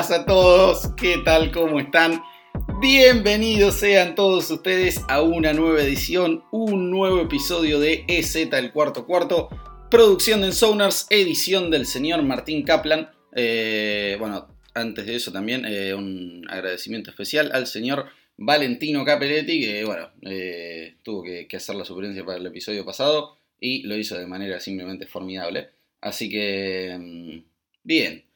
A todos, ¿qué tal? ¿Cómo están? Bienvenidos sean todos ustedes a una nueva edición, un nuevo episodio de EZ el cuarto cuarto, producción de Ensonars, edición del señor Martín Kaplan. Eh, bueno, antes de eso también eh, un agradecimiento especial al señor Valentino Capelletti, que bueno, eh, tuvo que, que hacer la suplencia para el episodio pasado y lo hizo de manera simplemente formidable. Así que, mm, bien.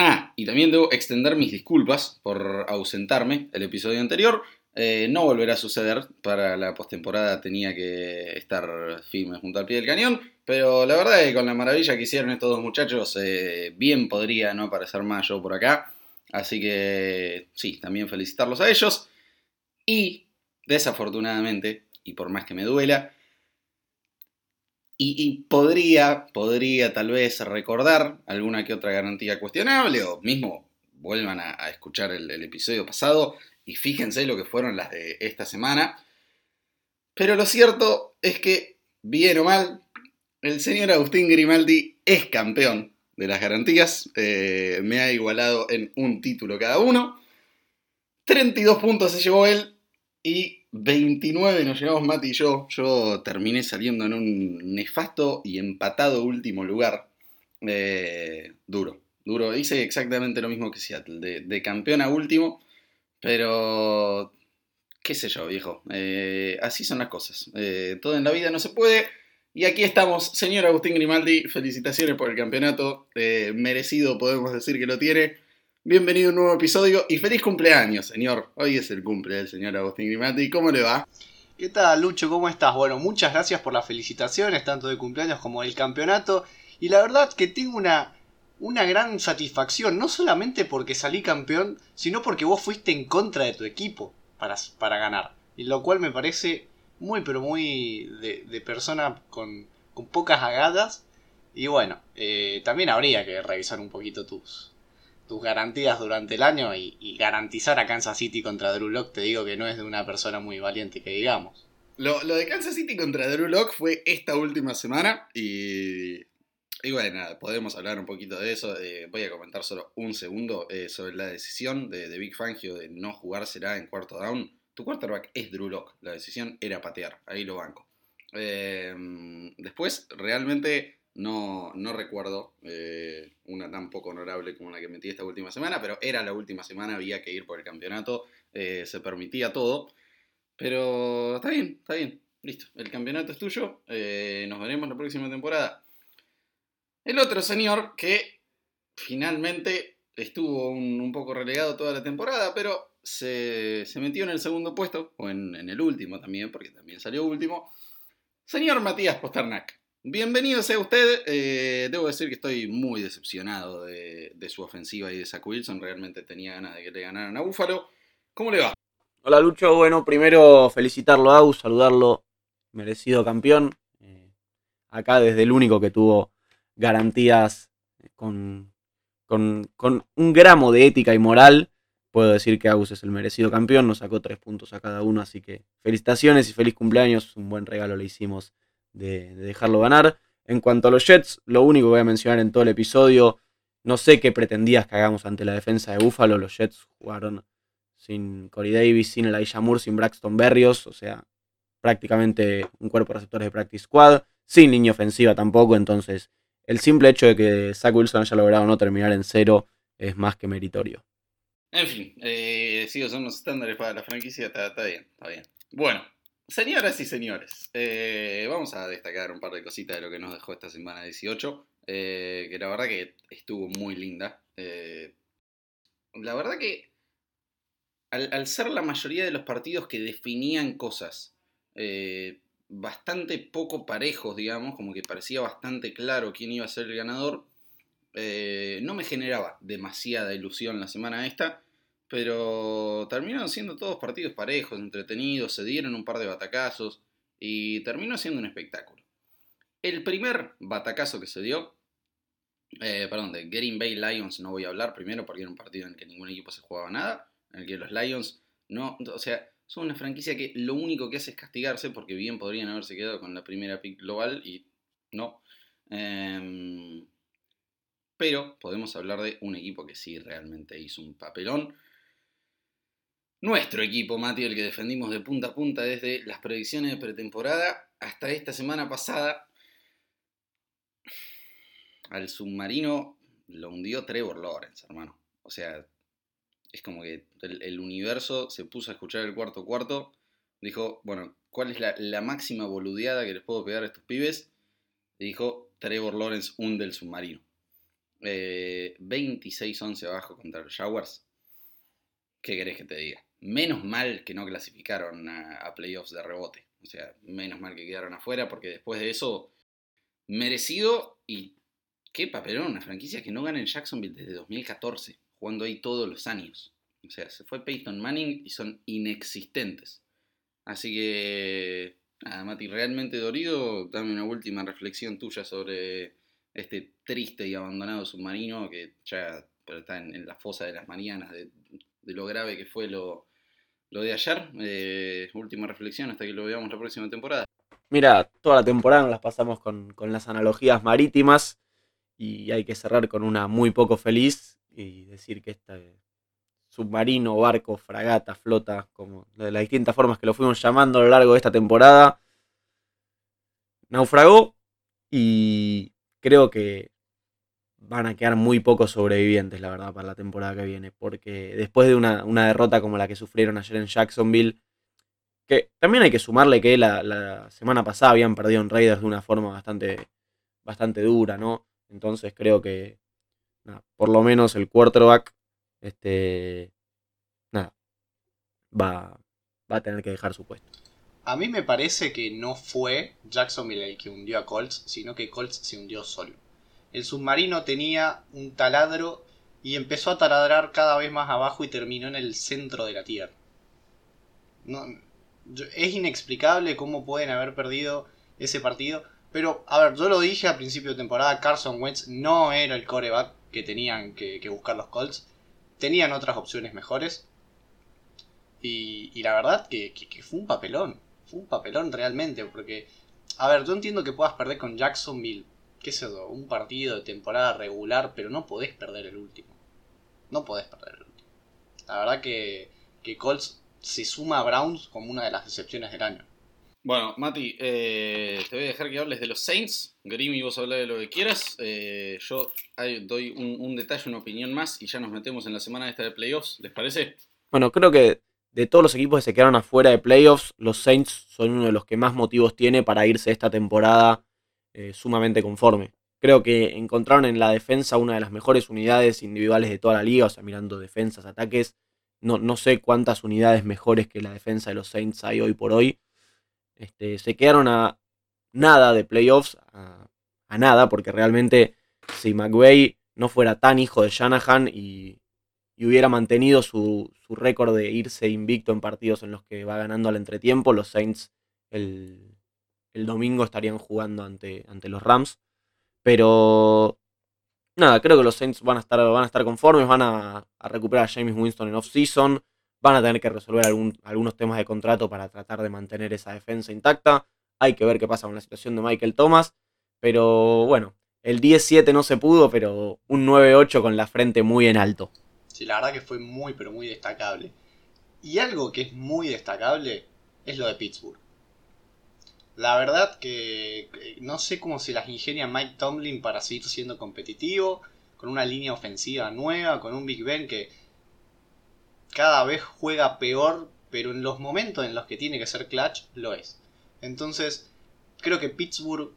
Ah, y también debo extender mis disculpas por ausentarme el episodio anterior. Eh, no volverá a suceder. Para la postemporada tenía que estar firme junto al pie del cañón. Pero la verdad es que con la maravilla que hicieron estos dos muchachos, eh, bien podría no aparecer más yo por acá. Así que sí, también felicitarlos a ellos. Y desafortunadamente, y por más que me duela, y, podría, podría tal vez recordar alguna que otra garantía cuestionable o mismo vuelvan a, escuchar el, episodio pasado y fíjense lo que fueron las de esta semana. Pero lo cierto es que, bien o mal, el señor Agustín Grimaldi es campeón de las garantías. Eh, me ha igualado en un título cada uno. 32 puntos se llevó él y 29 nos llevamos Mati y yo. Yo terminé saliendo en un nefasto y empatado último lugar. Eh, duro, duro. Hice exactamente lo mismo que Seattle, de, campeón a último. Pero, qué sé yo, viejo. Eh, así son las cosas. Eh, todo en la vida no se puede. Y aquí estamos, señor Agustín Grimaldi. Felicitaciones por el campeonato. merecido, podemos decir que lo tiene. Bienvenido a un nuevo episodio y feliz cumpleaños, señor. Hoy es el cumple del señor Agustín Grimati. ¿Cómo le va? ¿Qué tal, Lucho? ¿Cómo estás? Bueno, muchas gracias por las felicitaciones, tanto de cumpleaños como del campeonato. Y la verdad que tengo una, una gran satisfacción, no solamente porque salí campeón, sino porque vos fuiste en contra de tu equipo para, para ganar. Y lo cual me parece muy, pero muy de, persona con, con pocas agadas. Y bueno, eh, también habría que revisar un poquito tus, tus garantías durante el año y, garantizar a Kansas City contra Drew Locke, te digo que no es de una persona muy valiente que digamos. Lo, de Kansas City contra Drew Locke fue esta última semana y, y bueno, podemos hablar un poquito de eso. Eh, voy a comentar solo un segundo eh, sobre la decisión de, de, Big Fangio de no jugársela en cuarto down. Tu quarterback es Drew Locke, la decisión era patear, ahí lo banco. Eh, después, realmente no, no recuerdo eh, una tan poco honorable como la que metí esta última semana, pero era la última semana, había que ir por el campeonato, eh, se permitía todo. Pero está bien, está bien, listo. El campeonato es tuyo, eh, nos veremos la próxima temporada. El otro señor que finalmente estuvo un, poco relegado toda la temporada, pero se, metió en el segundo puesto, o en, en el último también, porque también salió último. Señor Matías Posternak. Bienvenido sea usted. Eh, debo decir que estoy muy decepcionado de, su ofensiva y de Zach Wilson. Realmente tenía ganas de que le ganaran a Búfalo. ¿Cómo le va? Hola Lucho, bueno, primero felicitarlo a Aus, saludarlo, merecido campeón. Eh, acá desde el único que tuvo garantías con, con, un gramo de ética y moral, puedo decir que Agus es el merecido campeón, nos sacó tres puntos a cada uno, así que felicitaciones y feliz cumpleaños, un buen regalo le hicimos de, dejarlo ganar. En cuanto a los Jets, lo único que voy a mencionar en todo el episodio, no sé qué pretendías que hagamos ante la defensa de Buffalo. Los Jets jugaron sin Corey Davis, sin Elijah Moore, sin Braxton Berrios, o sea, prácticamente un cuerpo de receptores de practice squad, sin línea ofensiva tampoco, entonces el simple hecho de que Zach Wilson haya logrado no terminar en cero es más que meritorio. En fin, eh, sigo son los estándares para la franquicia, está bien, está bien. Bueno, Señoras y señores, eh, vamos a destacar un par de cositas de lo que nos dejó esta semana 18, eh, que la verdad que estuvo muy linda. Eh, la verdad que al, ser la mayoría de los partidos que definían cosas bastante poco parejos, digamos, como que parecía bastante claro quién iba a ser el ganador, no me generaba demasiada ilusión la semana esta. Pero terminaron siendo todos partidos parejos, entretenidos, se dieron un par de batacazos y terminó siendo un espectáculo. El primer batacazo que se dio, eh, perdón, de Green Bay Lions no voy a hablar primero porque era un partido en el que ningún equipo se jugaba nada, en el que los Lions no, o sea, son una franquicia que lo único que hace es castigarse porque bien podrían haberse quedado con la primera pick global y no. Em, Pero podemos hablar de un equipo que sí realmente hizo un papelón. Nuestro equipo, Mati, el que defendimos de punta a punta desde las predicciones de pretemporada hasta esta semana pasada. Al submarino lo hundió Trevor Lawrence, hermano. O sea, es como que el, universo se puso a escuchar el cuarto cuarto. Dijo, bueno, ¿cuál es la, máxima boludeada que les puedo pegar a estos pibes? Y dijo, Trevor Lawrence hunde el submarino. 26-11 eh, abajo contra los Jaguars. ¿Qué querés que te diga? Menos mal que no clasificaron a, playoffs de rebote. O sea, menos mal que quedaron afuera porque después de eso, merecido y qué papelón, una franquicia que no gana en Jacksonville desde 2014, jugando ahí todos los años. O sea, se fue Peyton Manning y son inexistentes. Así que, nada, Mati, realmente dolido. Dame una última reflexión tuya sobre este triste y abandonado submarino que ya está en, la fosa de las Marianas, de, lo grave que fue lo, de ayer. Eh, última reflexión hasta que lo veamos la próxima temporada. Mira, toda la temporada nos las pasamos con, las analogías marítimas y hay que cerrar con una muy poco feliz y decir que este submarino, barco, fragata, flota, como de las distintas formas que lo fuimos llamando a lo largo de esta temporada, naufragó y creo que van a quedar muy pocos sobrevivientes, la verdad, para la temporada que viene. Porque después de una, derrota como la que sufrieron ayer en Jacksonville, que también hay que sumarle que la, semana pasada habían perdido en Raiders de una forma bastante, bastante dura, ¿no? Entonces creo que, por lo menos el quarterback, este, nada, va, va a tener que dejar su puesto. A mí me parece que no fue Jacksonville el que hundió a Colts, sino que Colts se hundió solo. El submarino tenía un taladro y empezó a taladrar cada vez más abajo y terminó en el centro de la tierra. No, es inexplicable cómo pueden haber perdido ese partido. Pero, a ver, yo lo dije a principio de temporada, Carson Wentz no era el coreback que tenían que buscar los Colts. Tenían otras opciones mejores. Y, la verdad que, fue un papelón. Fue un papelón realmente. Porque, a ver, yo entiendo que puedas perder con Jacksonville, qué sé yo, un partido de temporada regular, pero no podés perder el último. No podés perder el último. La verdad que, que Colts se suma a Browns como una de las decepciones del año. Bueno, Mati, eh, te voy a dejar que hables de los Saints. Grimy, vos habla de lo que quieras. Eh, yo doy un, un, detalle, una opinión más y ya nos metemos en la semana esta de playoffs. ¿Les parece? Bueno, creo que de todos los equipos que se quedaron afuera de playoffs, los Saints son uno de los que más motivos tiene para irse esta temporada eh, sumamente conforme. Creo que encontraron en la defensa una de las mejores unidades individuales de toda la liga, o sea, mirando defensas, ataques. No, no sé cuántas unidades mejores que la defensa de los Saints hay hoy por hoy. Este, se quedaron a nada de playoffs, a, a nada, porque realmente si McVay no fuera tan hijo de Shanahan y y hubiera mantenido su, récord de irse invicto en partidos en los que va ganando al entretiempo, los Saints el, domingo estarían jugando ante, ante los Rams. Pero nada, creo que los Saints van a estar, van a estar conformes, van a, recuperar a James Winston en off-season, van a tener que resolver algunos temas de contrato para tratar de mantener esa defensa intacta. Hay que ver qué pasa con la situación de Michael Thomas. Pero bueno, el 10-7 no se pudo, pero un 9-8 con la frente muy en alto. Sí, la verdad que fue muy, pero muy destacable. Y algo que es muy destacable es lo de Pittsburgh. La verdad que no sé cómo se las ingenia Mike Tomlin para seguir siendo competitivo, con una línea ofensiva nueva, con un Big Ben que cada vez juega peor, pero en los momentos en los que tiene que ser clutch, lo es. Entonces, creo que Pittsburgh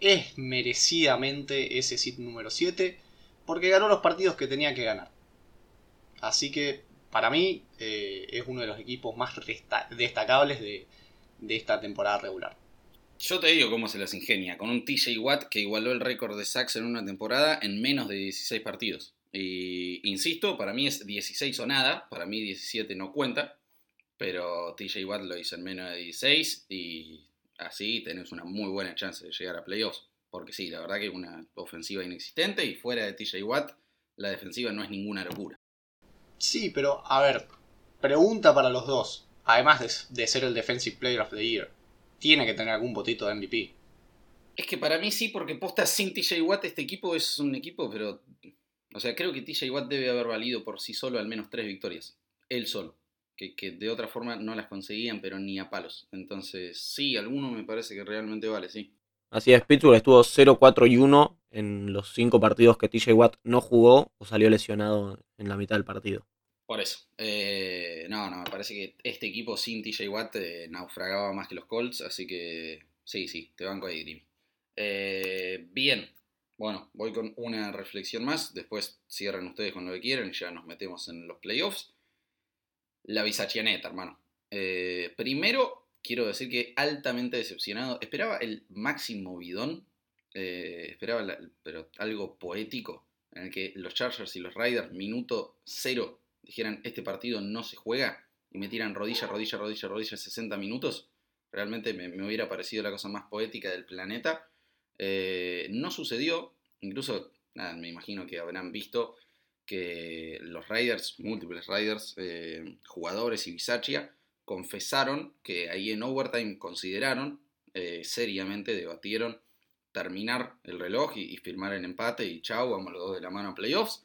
es merecidamente ese sit número 7 porque ganó los partidos que tenía que ganar. Así que para mí eh, es uno de los equipos más destacables de, esta temporada regular. Yo te digo cómo se las ingenia, con un TJ Watt que igualó el récord de sacks en una temporada en menos de 16 partidos. Y insisto, para mí es 16 o nada, para mí 17 no cuenta, pero TJ Watt lo hizo en menos de 16 y así tenés una muy buena chance de llegar a playoffs. Porque sí, la verdad que es una ofensiva inexistente y fuera de TJ Watt, la defensiva no es ninguna locura. Sí, pero a ver, pregunta para los dos. Además de, ser el Defensive Player of the Year, tiene que tener algún botito de MVP. Es que para mí sí, porque posta sin TJ Watt este equipo es un equipo, pero... O sea, creo que TJ Watt debe haber valido por sí solo al menos tres victorias. Él solo. Que, que de otra forma no las conseguían, pero ni a palos. Entonces, sí, alguno me parece que realmente vale, sí. Así es, Pittsburgh estuvo 0-4 y 1 en los cinco partidos que TJ Watt no jugó o salió lesionado en la mitad del partido. Por eso. Eh, no, no, me parece que este equipo sin TJ Watt eh, naufragaba más que los Colts, así que sí, sí, te banco ahí, Grimmy. Eh, bien, bueno, voy con una reflexión más, después cierren ustedes con lo que quieran y ya nos metemos en los playoffs. La bisachianeta, hermano. primero, quiero decir que altamente decepcionado. Esperaba el máximo bidón, esperaba pero algo poético, en el que los Chargers y los Riders, minuto cero, dijeran este partido no se juega y me tiran rodilla, rodilla, rodilla, rodilla 60 minutos, realmente me, hubiera parecido la cosa más poética del planeta. Eh, no sucedió, incluso, nada, me imagino que habrán visto que los Raiders, múltiples Raiders, eh, jugadores y Bisaccia, confesaron que ahí en overtime consideraron, eh, seriamente debatieron terminar el reloj y, firmar el empate y chau, vamos los dos de la mano a playoffs.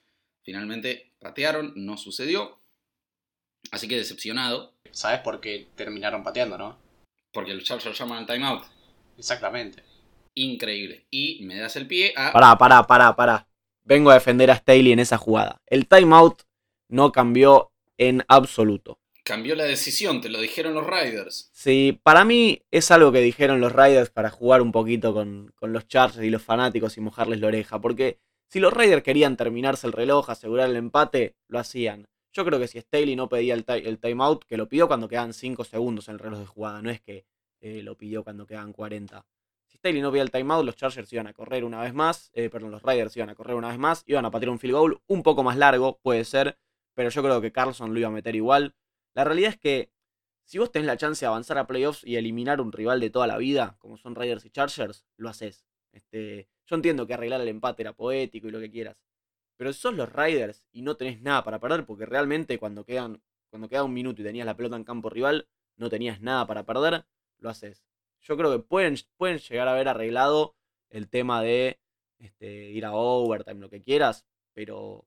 Finalmente patearon, no sucedió. Así que decepcionado. ¿Sabes por qué terminaron pateando, no? Porque los Chargers llaman al timeout. Exactamente. Increíble. Y me das el pie a. Pará, pará, pará, pará. Vengo a defender a Staley en esa jugada. El timeout no cambió en absoluto. Cambió la decisión, te lo dijeron los Riders. Sí, para mí es algo que dijeron los Riders para jugar un poquito con, con los Chargers y los fanáticos y mojarles la oreja. Porque si los Raiders querían terminarse el reloj, asegurar el empate, lo hacían. Yo creo que si Staley no pedía el, timeout, que lo pidió cuando quedaban 5 segundos en el reloj de jugada, no es que eh, lo pidió cuando quedaban 40. Si Staley no pedía el timeout, los Chargers iban a correr una vez más, eh, perdón, los Raiders iban a correr una vez más, iban a patear un field goal un poco más largo, puede ser, pero yo creo que Carlson lo iba a meter igual. La realidad es que si vos tenés la chance de avanzar a playoffs y eliminar un rival de toda la vida, como son Raiders y Chargers, lo haces. Este, yo entiendo que arreglar el empate era poético y lo que quieras. Pero si sos los Riders y no tenés nada para perder, porque realmente cuando quedan, cuando queda un minuto y tenías la pelota en campo rival, no tenías nada para perder, lo haces. Yo creo que pueden, pueden llegar a haber arreglado el tema de este, ir a overtime, lo que quieras, pero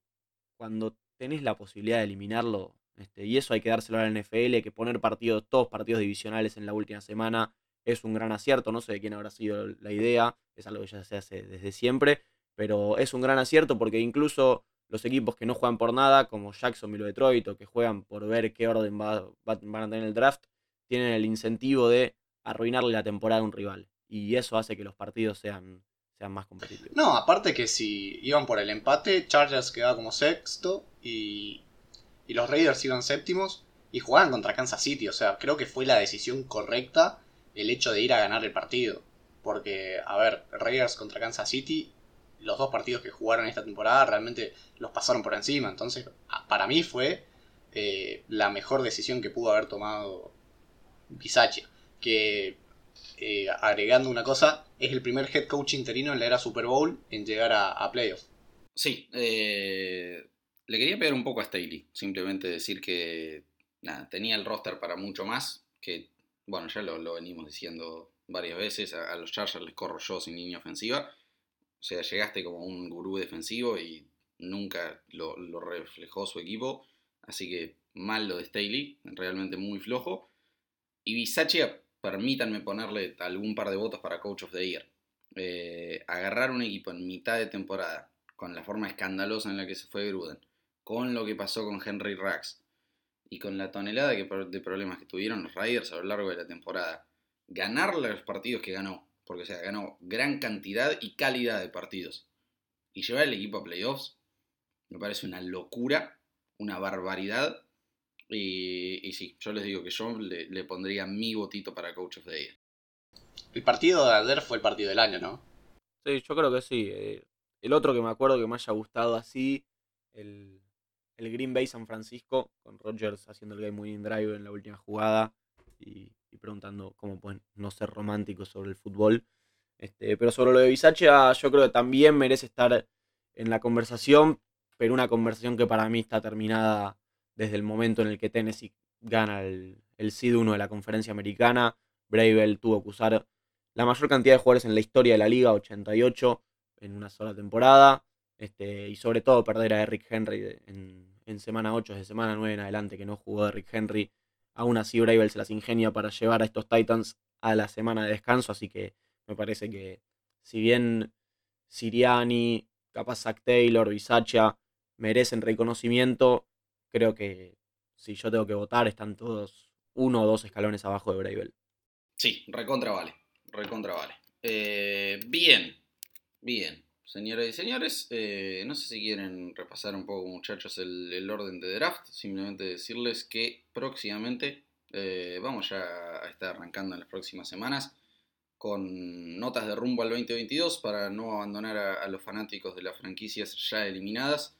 cuando tenés la posibilidad de eliminarlo, este, y eso hay que dárselo a la NFL, que poner partidos, todos partidos divisionales en la última semana, es un gran acierto, no sé de quién habrá sido la idea, es algo que ya se hace desde siempre, pero es un gran acierto porque incluso los equipos que no juegan por nada, como Jacksonville o Detroit, o que juegan por ver qué orden va, van a tener el draft, tienen el incentivo de arruinarle la temporada a un rival. Y eso hace que los partidos sean, sean más competitivos. No, aparte que si iban por el empate, Chargers quedaba como sexto y, y los Raiders iban séptimos y jugaban contra Kansas City. O sea, creo que fue la decisión correcta el hecho de ir a ganar el partido. Porque, a ver, Raiders contra Kansas City, los dos partidos que jugaron esta temporada realmente los pasaron por encima. Entonces, para mí fue eh, la mejor decisión que pudo haber tomado Bisaccia. Que, eh, agregando una cosa, es el primer head coach interino en la era Super Bowl en llegar a, playoffs. Sí, eh, le quería pegar un poco a Staley. Simplemente decir que tenía el roster para mucho más, que bueno, ya lo, venimos diciendo varias veces, a, los Chargers les corro yo sin línea ofensiva. O sea, llegaste como un gurú defensivo y nunca lo, reflejó su equipo. Así que mal lo de Staley, realmente muy flojo. Y Bisaccia, permítanme ponerle algún par de votos para Coach of the Year. Eh, agarrar un equipo en mitad de temporada, con la forma escandalosa en la que se fue Gruden, con lo que pasó con Henry Rax, y con la tonelada de problemas que tuvieron los Raiders a lo largo de la temporada, ganar los partidos que ganó, porque o sea, ganó gran cantidad y calidad de partidos, y llevar el equipo a playoffs, me parece una locura, una barbaridad. Y, sí, yo les digo que yo le, pondría mi votito para Coach of the Year. El partido de ayer fue el partido del año, ¿no? Sí, yo creo que sí. Eh, el otro que me acuerdo que me haya gustado así, el, el Green Bay San Francisco, con Rodgers haciendo el game winning drive en la última jugada y, preguntando cómo pueden no ser románticos sobre el fútbol. Este, pero sobre lo de Bisaccia, yo creo que también merece estar en la conversación, pero una conversación que para mí está terminada desde el momento en el que Tennessee gana el, el Seed 1 de la conferencia americana. Bravel tuvo que usar la mayor cantidad de jugadores en la historia de la liga, 88 en una sola temporada. Este, y sobre todo perder a Eric Henry en, semana 8, de semana 9 en adelante, que no jugó Eric Henry. Aún así, Bravel se las ingenia para llevar a estos Titans a la semana de descanso. Así que me parece que, si bien Siriani, capaz Zach Taylor, Bisaccia merecen reconocimiento, creo que si yo tengo que votar, están todos uno o dos escalones abajo de Bravel. Sí, recontra vale. Recontra vale. Eh, bien, bien. Señoras y señores, eh, no sé si quieren repasar un poco, muchachos, el, orden de draft. Simplemente decirles que próximamente eh, vamos ya a estar arrancando en las próximas semanas con notas de rumbo al 2022 para no abandonar a, los fanáticos de las franquicias ya eliminadas.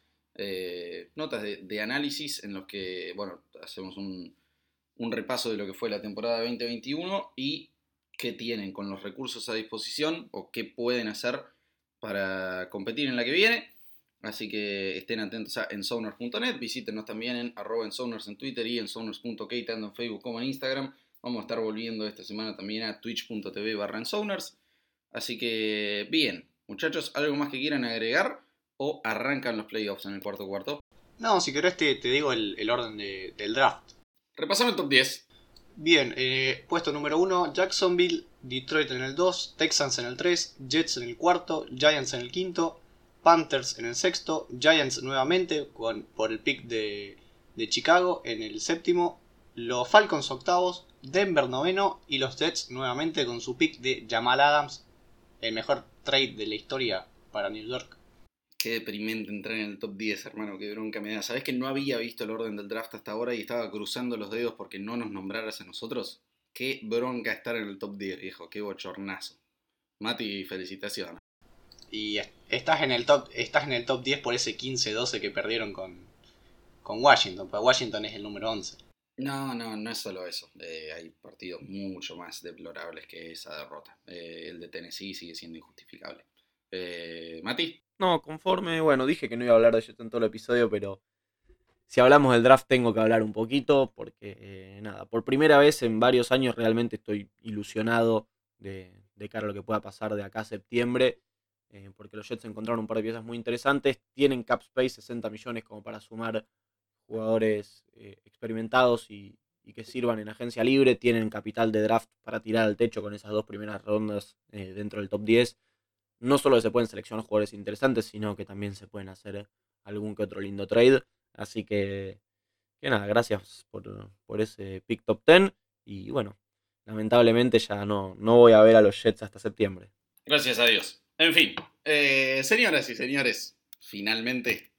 notas de, de, análisis en los que, bueno, hacemos un, un repaso de lo que fue la temporada 2021 y qué tienen con los recursos a disposición o qué pueden hacer para competir en la que viene. Así que estén atentos a ensoners.net, visítenos también en arroba ensoners en Twitter y ensoners.k, tanto en Facebook como en Instagram. Vamos a estar volviendo esta semana también a twitch.tv barra ensoners. Así que bien, muchachos, ¿algo más que quieran agregar o arrancan los playoffs en el cuarto cuarto? No, si querés te, digo el, orden del draft. Repasame el top 10. Bien, eh, puesto número 1, Jacksonville, Detroit en el 2, Texans en el 3, Jets en el cuarto, Giants en el quinto, Panthers en el sexto, Giants nuevamente con, por el pick de, de Chicago en el séptimo, los Falcons octavos, Denver noveno y los Jets nuevamente con su pick de Jamal Adams, el mejor trade de la historia para New York. Qué deprimente entrar en el top 10, hermano, qué bronca me da. ¿Sabes que no había visto el orden del draft hasta ahora y estaba cruzando los dedos porque no nos nombraras a nosotros? Qué bronca estar en el top 10, viejo, qué bochornazo. Mati, felicitaciones. Y estás en el top, estás en el top 10 por ese 15-12 que perdieron con, con Washington, pero Washington es el número 11. No, no, no es solo eso. Eh, hay partidos mucho más deplorables que esa derrota. Eh, el de Tennessee sigue siendo injustificable. Eh, Mati. No, conforme, bueno, dije que no iba a hablar de eso en todo el episodio, pero si hablamos del draft tengo que hablar un poquito, porque eh, nada, por primera vez en varios años realmente estoy ilusionado de, cara a lo que pueda pasar de acá a septiembre, eh, porque los Jets encontraron un par de piezas muy interesantes, tienen cap space 60 millones como para sumar jugadores eh, experimentados y, y, que sirvan en agencia libre, tienen capital de draft para tirar al techo con esas dos primeras rondas dentro del top 10 no solo se pueden seleccionar jugadores interesantes, sino que también se pueden hacer algún que otro lindo trade. Así que, que nada, gracias por, ese pick top 10. Y bueno, lamentablemente ya no, no voy a ver a los Jets hasta septiembre. Gracias a Dios. En fin, eh, señoras y señores, finalmente,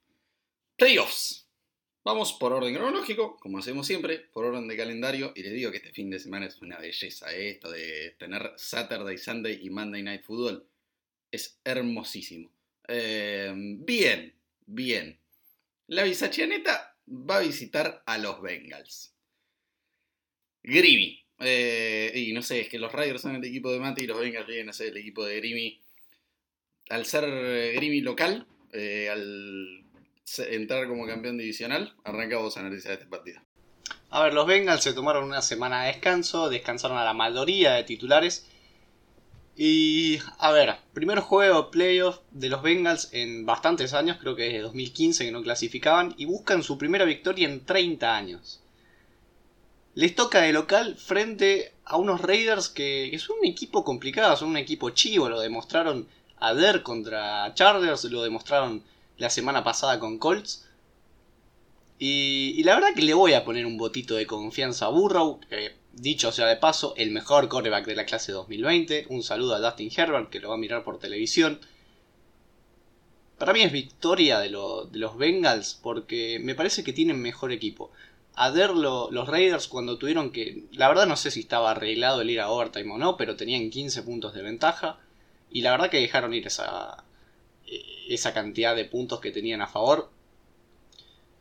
playoffs. Vamos por orden cronológico, como hacemos siempre, por orden de calendario. Y les digo que este fin de semana es una belleza, ¿eh? esto de tener Saturday, Sunday y Monday Night Football es hermosísimo. Em, bien, bien. La bisachianeta va a visitar a los Bengals. Grimy. Eh, y no sé, es que los Raiders son el equipo de Mati y los Bengals vienen a ser el equipo de Grimy. Al ser Grimy local, eh, al entrar como campeón divisional, arrancamos a analizar este partido. A ver, los Bengals se tomaron una semana de descanso, descansaron a la mayoría de titulares y a ver, primer juego playoff de los Bengals en bastantes años, creo que desde 2015 que no clasificaban, y buscan su primera victoria en 30 años. Les toca de local frente a unos Raiders que, son un equipo complicado, son un equipo chivo, lo demostraron ayer contra Chargers, lo demostraron la semana pasada con Colts. Y, la verdad que le voy a poner un botito de confianza a Burrow, que Dicho sea de paso, el mejor coreback de la clase 2020. Un saludo a Dustin Herbert que lo va a mirar por televisión. Para mí es victoria de, los Bengals porque me parece que tienen mejor equipo. A ver los Raiders cuando tuvieron que... La verdad no sé si estaba arreglado el ir a overtime o no, pero tenían 15 puntos de ventaja. Y la verdad que dejaron ir esa, esa cantidad de puntos que tenían a favor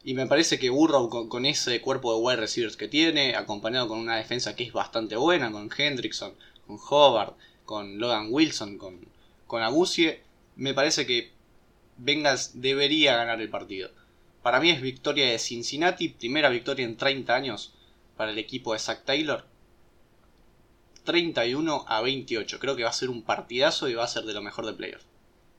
y me parece que Burrow con, ese cuerpo de wide receivers que tiene, acompañado con una defensa que es bastante buena, con Hendrickson, con Hobart, con Logan Wilson, con, con Agusie, me parece que Bengals debería ganar el partido. Para mí es victoria de Cincinnati, primera victoria en 30 años para el equipo de Zach Taylor. 31 a 28. Creo que va a ser un partidazo y va a ser de lo mejor de playoffs.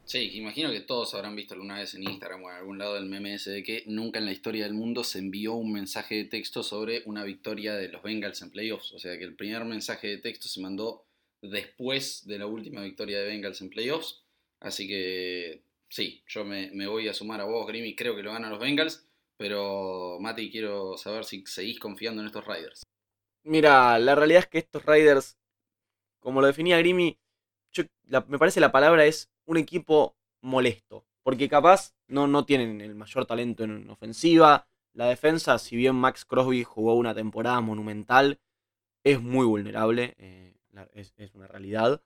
Sí, imagino que todos habrán visto alguna vez en Instagram o en algún lado del meme ese de que nunca en la historia del mundo se envió un mensaje de texto sobre una victoria de los Bengals en playoffs. O sea que el primer mensaje de texto se mandó después de la última victoria de Bengals en playoffs. Así que sí, yo me, voy a sumar a vos, Grimmy. Creo que lo ganan los Bengals. Pero, Mati, quiero saber si seguís confiando en estos Riders. Mira, la realidad es que estos Riders, como lo definía Grimmy, me parece la palabra es un equipo molesto. Porque capaz no, no tienen el mayor talento en ofensiva. La defensa, si bien Max Crosby jugó una temporada monumental, es muy vulnerable. Eh, es, es, una realidad.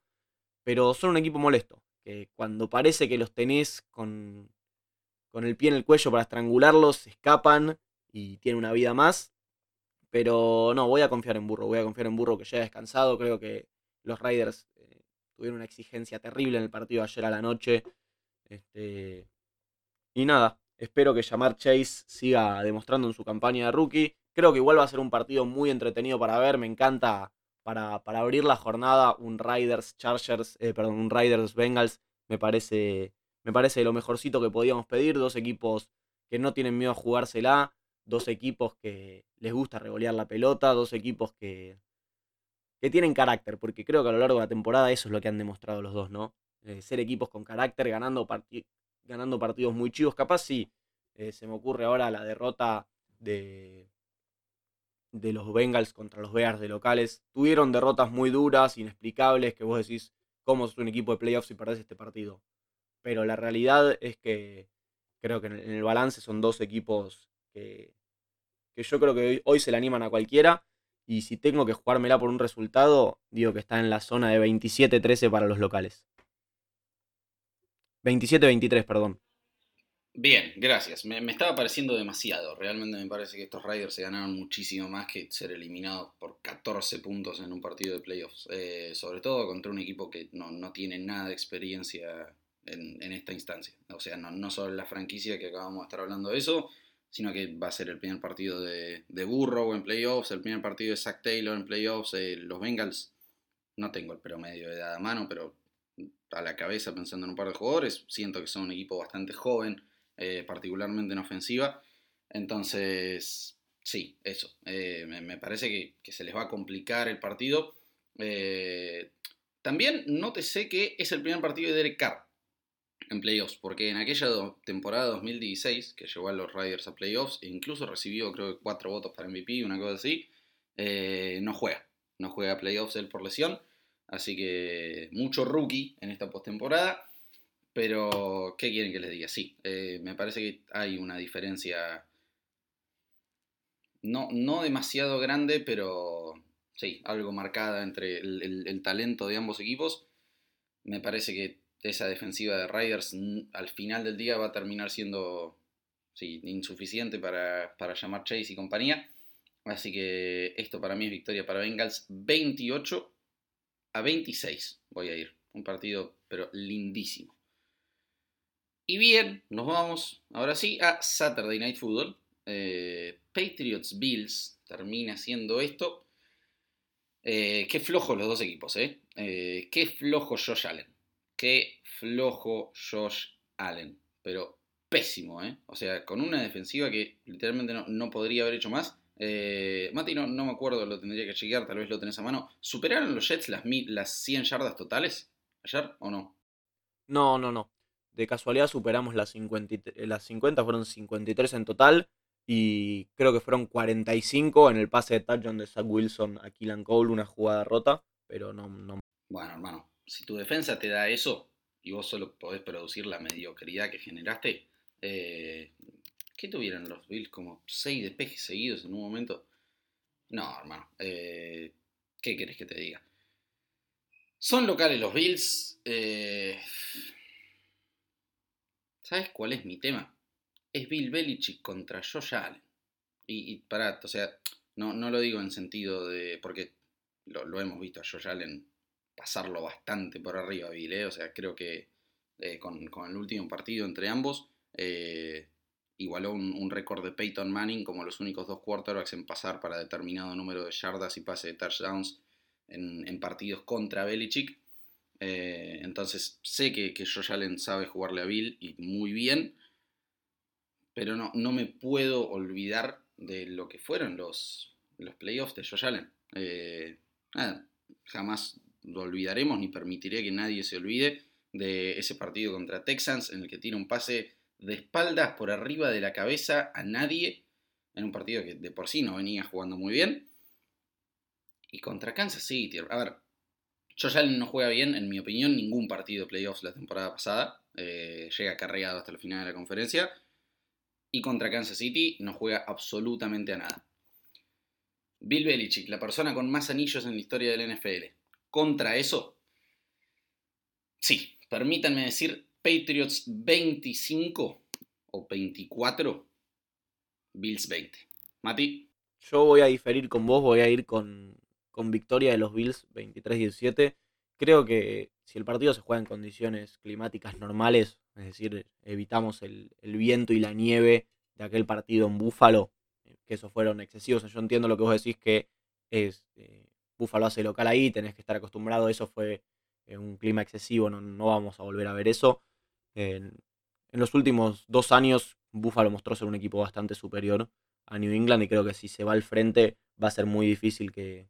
Pero son un equipo molesto. Que cuando parece que los tenés con, con el pie en el cuello para estrangularlos, escapan y tienen una vida más. Pero no, voy a confiar en Burro. Voy a confiar en Burro que ya ha descansado. Creo que los Riders eh, tuvieron una exigencia terrible en el partido ayer a la noche. Este, y nada, espero que Jamar Chase siga demostrando en su campaña de rookie. Creo que igual va a ser un partido muy entretenido para ver. Me encanta para, para abrir la jornada un Riders Chargers, eh, perdón, un Riders Bengals. Me parece, me parece lo mejorcito que podíamos pedir. Dos equipos que no tienen miedo a jugársela. Dos equipos que les gusta revolear la pelota. Dos equipos que, que tienen carácter, porque creo que a lo largo de la temporada eso es lo que han demostrado los dos, ¿no? Eh, ser equipos con carácter, ganando, ganando partidos muy chivos. Capaz sí, eh, se me ocurre ahora la derrota de, de los Bengals contra los Bears de locales. Tuvieron derrotas muy duras, inexplicables, que vos decís, ¿cómo es un equipo de playoffs si perdés este partido? Pero la realidad es que creo que en el, balance son dos equipos que, que yo creo que hoy se le animan a cualquiera y si tengo que jugármela por un resultado, digo que está en la zona de 27-13 para los locales. 27-23, perdón. Bien, gracias. Me, estaba pareciendo demasiado. Realmente me parece que estos Riders se ganaron muchísimo más que ser eliminados por 14 puntos en un partido de playoffs. Eh, sobre todo contra un equipo que no, tiene nada de experiencia en, esta instancia. O sea, no, no solo la franquicia que acabamos de estar hablando de eso, sino que va a ser el primer partido de, de Burrow en playoffs, el primer partido de Zach Taylor en playoffs, eh, los Bengals, no tengo el promedio de edad a mano, pero a la cabeza pensando en un par de jugadores, siento que son un equipo bastante joven, eh, particularmente en ofensiva, entonces sí, eso, eh, me, parece que, que, se les va a complicar el partido. también nótese que es el primer partido de Derek Carr, en playoffs, porque en aquella temporada 2016, que llevó a los Riders a playoffs, e incluso recibió creo que cuatro votos para MVP, una cosa así, eh, no juega, no juega a playoffs él por lesión, así que mucho rookie en esta postemporada, pero ¿qué quieren que les diga? Sí, eh, me parece que hay una diferencia no, no demasiado grande, pero sí, algo marcada entre el talento de ambos equipos. Me parece que esa defensiva de Riders al final del día va a terminar siendo insuficiente para, llamar Chase y compañía. Así que esto para mí es victoria para Bengals 28 a 26. Voy a ir. Un partido pero lindísimo. Y bien, nos vamos ahora sí a Saturday Night Football. Eh, Patriots Bills termina siendo esto. Eh, qué flojo los dos equipos. ¿eh? Qué flojo Josh Allen. Qué flojo Josh Allen. Pero pésimo, ¿eh? O sea, con una defensiva que literalmente no, podría haber hecho más. Eh, Mati, no, me acuerdo, lo tendría que chequear, tal vez lo tenés a mano. ¿Superaron los Jets las, las 100 yardas totales ayer o no? No, no, no. De casualidad superamos las 50, las 50 fueron 53 en total. Y creo que fueron 45 en el pase de touchdown de Zach Wilson a Killan Cole, una jugada rota. Pero no, no. Bueno, hermano, si tu defensa te da eso y vos solo podés producir la mediocridad que generaste, eh, ¿qué tuvieron los Bills? Como seis despejes seguidos en un momento. No, hermano, eh, ¿qué querés que te diga? Son locales los Bills. Eh, ¿Sabes cuál es mi tema? Es Bill Belichick contra Josh Allen. Y, y pará, o sea, no, no lo digo en sentido de. porque lo, lo hemos visto a Josh Allen pasarlo bastante por arriba, Bill. O sea, creo que eh, con, el último partido entre ambos, eh, igualó un, récord de Peyton Manning como los únicos dos quarterbacks en pasar para determinado número de yardas y pase de touchdowns en, partidos contra Belichick. Eh, entonces sé que, que Allen sabe jugarle a Bill y muy bien, pero no, no me puedo olvidar de lo que fueron los, los playoffs de Josh Allen. Eh, jamás olvidaremos ni permitiré que nadie se olvide de ese partido contra Texans en el que tiene un pase de espaldas por arriba de la cabeza a nadie en un partido que de por sí no venía jugando muy bien. Y contra Kansas City, a ver, Josh no juega bien, en mi opinión, ningún partido de playoffs la temporada pasada. Eh, llega cargado hasta el final de la conferencia. Y contra Kansas City no juega absolutamente a nada. Bill Belichick, la persona con más anillos en la historia del NFL. Contra eso, sí, permítanme decir, Patriots 25 o 24, Bills 20. Mati. Yo voy a diferir con vos, voy a ir con, con victoria de los Bills 23-17. Creo que si el partido se juega en condiciones climáticas normales, es decir, evitamos el, el viento y la nieve de aquel partido en Búfalo, que esos fueron excesivos. Yo entiendo lo que vos decís que es eh, Búfalo hace local ahí, tenés que estar acostumbrado, eso fue eh, un clima excesivo, no, vamos a volver a ver eso. En, los últimos dos años, Búfalo mostró ser un equipo bastante superior a New England y creo que si se va al frente va a ser muy difícil que,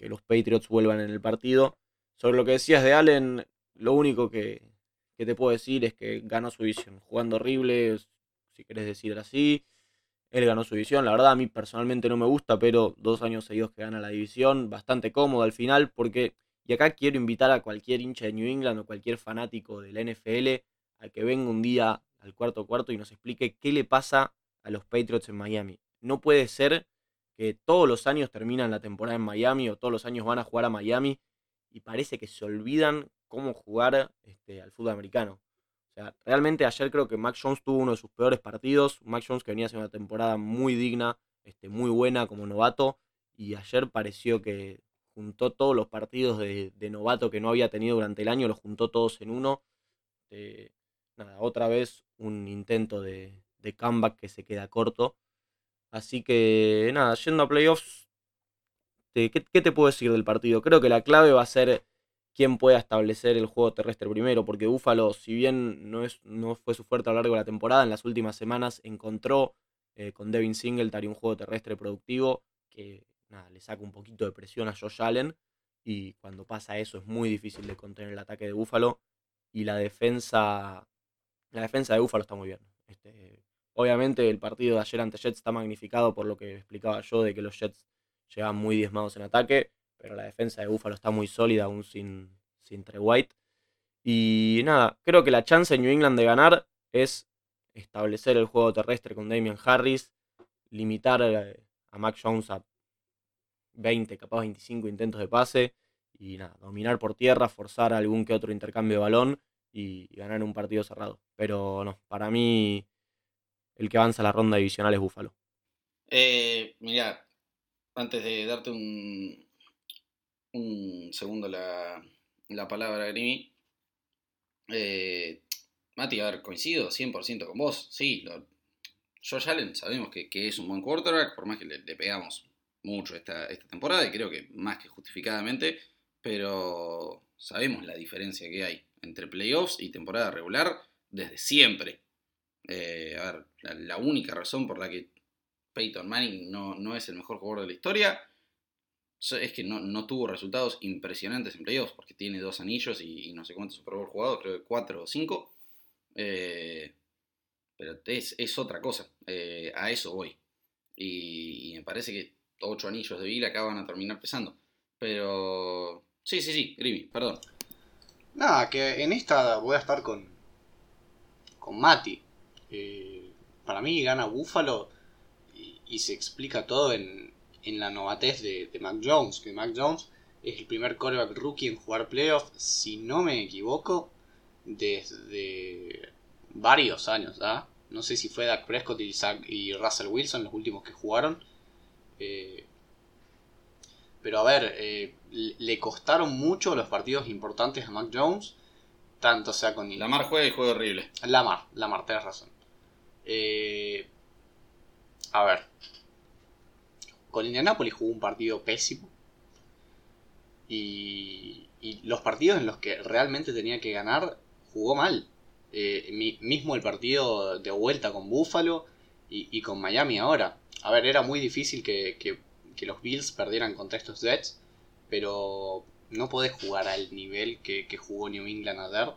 los Patriots vuelvan en el partido. Sobre lo que decías de Allen, lo único que, que te puedo decir es que ganó su visión, jugando horrible, si querés decir así. Él ganó su división. La verdad, a mí personalmente no me gusta, pero dos años seguidos que gana la división. Bastante cómodo al final, porque. Y acá quiero invitar a cualquier hincha de New England o cualquier fanático de la NFL a que venga un día al cuarto cuarto y nos explique qué le pasa a los Patriots en Miami. No puede ser que todos los años terminan la temporada en Miami o todos los años van a jugar a Miami y parece que se olvidan cómo jugar este, al fútbol americano realmente ayer creo que Mac Jones tuvo uno de sus peores partidos. Mac Jones que venía haciendo una temporada muy digna, este, muy buena como novato. Y ayer pareció que juntó todos los partidos de, novato que no había tenido durante el año, los juntó todos en uno. Eh, nada, otra vez un intento de, comeback que se queda corto. Así que nada, yendo a playoffs, ¿qué, ¿qué te puedo decir del partido? Creo que la clave va a ser quién pueda establecer el juego terrestre primero, porque Búfalo, si bien no, es, no fue su fuerte a lo largo de la temporada, en las últimas semanas encontró eh, con Devin Singletary un juego terrestre productivo que nada, le saca un poquito de presión a Josh Allen y cuando pasa eso es muy difícil de contener el ataque de Búfalo y la defensa la defensa de Búfalo está muy bien. Este, obviamente el partido de ayer ante Jets está magnificado por lo que explicaba yo de que los Jets llegan muy diezmados en ataque pero la defensa de Buffalo está muy sólida aún sin, sin Trey White. Y nada, creo que la chance en New England de ganar es establecer el juego terrestre con Damian Harris, limitar eh, a Mac Jones a 20, capaz 25 intentos de pase y nada, dominar por tierra, forzar algún que otro intercambio de balón y, ganar un partido cerrado. Pero no, para mí el que avanza la ronda divisional es Buffalo. Eh, mira, antes de darte un, un segundo la, la palabra, Grimi. Eh, Mati, a ver, coincido 100% con vos. Sí, lo, Josh Allen sabemos que, es un buen quarterback, por más que le, pegamos mucho esta, esta, temporada, y creo que más que justificadamente, pero sabemos la diferencia que hay entre playoffs y temporada regular desde siempre. Eh, a ver, la, única razón por la que Peyton Manning no, no es el mejor jugador de la historia es que no, tuvo resultados impresionantes en playoffs, porque tiene dos anillos y, no sé cuántos Super Bowl jugados, creo que cuatro o cinco. Eh, pero es, otra cosa, eh, a eso voy. Y, me parece que ocho anillos de Bill acaban a terminar pesando. Pero sí, sí, sí, Grimmy, perdón. Nada, que en esta voy a estar con, con Mati. Eh, para mí gana Búfalo y se explica todo en, en la novatez de, Mac Jones, que Mac Jones es el primer coreback rookie en jugar playoffs, si no me equivoco, desde varios años, ¿ah? No sé si fue Dak Prescott y, Russell Wilson los últimos que jugaron. Eh, pero a ver, eh, le costaron mucho los partidos importantes a Mac Jones. Tanto sea con... Lamar juega y juega horrible. Lamar, Lamar, tenés razón. Eh, a ver, con Indianapolis jugó un partido pésimo. Y, y los partidos en los que realmente tenía que ganar, jugó mal. Eh, mi- mismo el partido de vuelta con Buffalo y, con Miami ahora. A ver, era muy difícil que, los Bills perdieran contra estos Jets, pero no podés jugar al nivel que, que jugó New England ayer.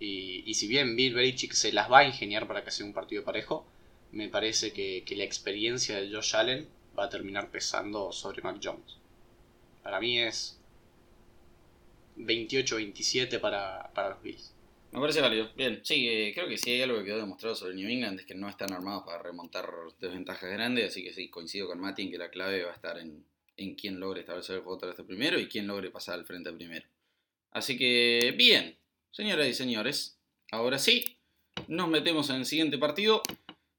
Y, y si bien Bill Belichick se las va a ingeniar para que sea un partido parejo, me parece que, que la experiencia de Josh Allen va a terminar pesando sobre Mac Jones. Para mí es 28-27 para, para los Bills. Me parece válido. Bien, sí, eh, creo que sí hay algo que quedó demostrado sobre New England es que no están armados para remontar desventajas grandes, así que sí, coincido con Mati que la clave va a estar en, en quién logre establecer el juego terrestre primero y quién logre pasar al frente primero. Así que, bien, señoras y señores, ahora sí, nos metemos en el siguiente partido.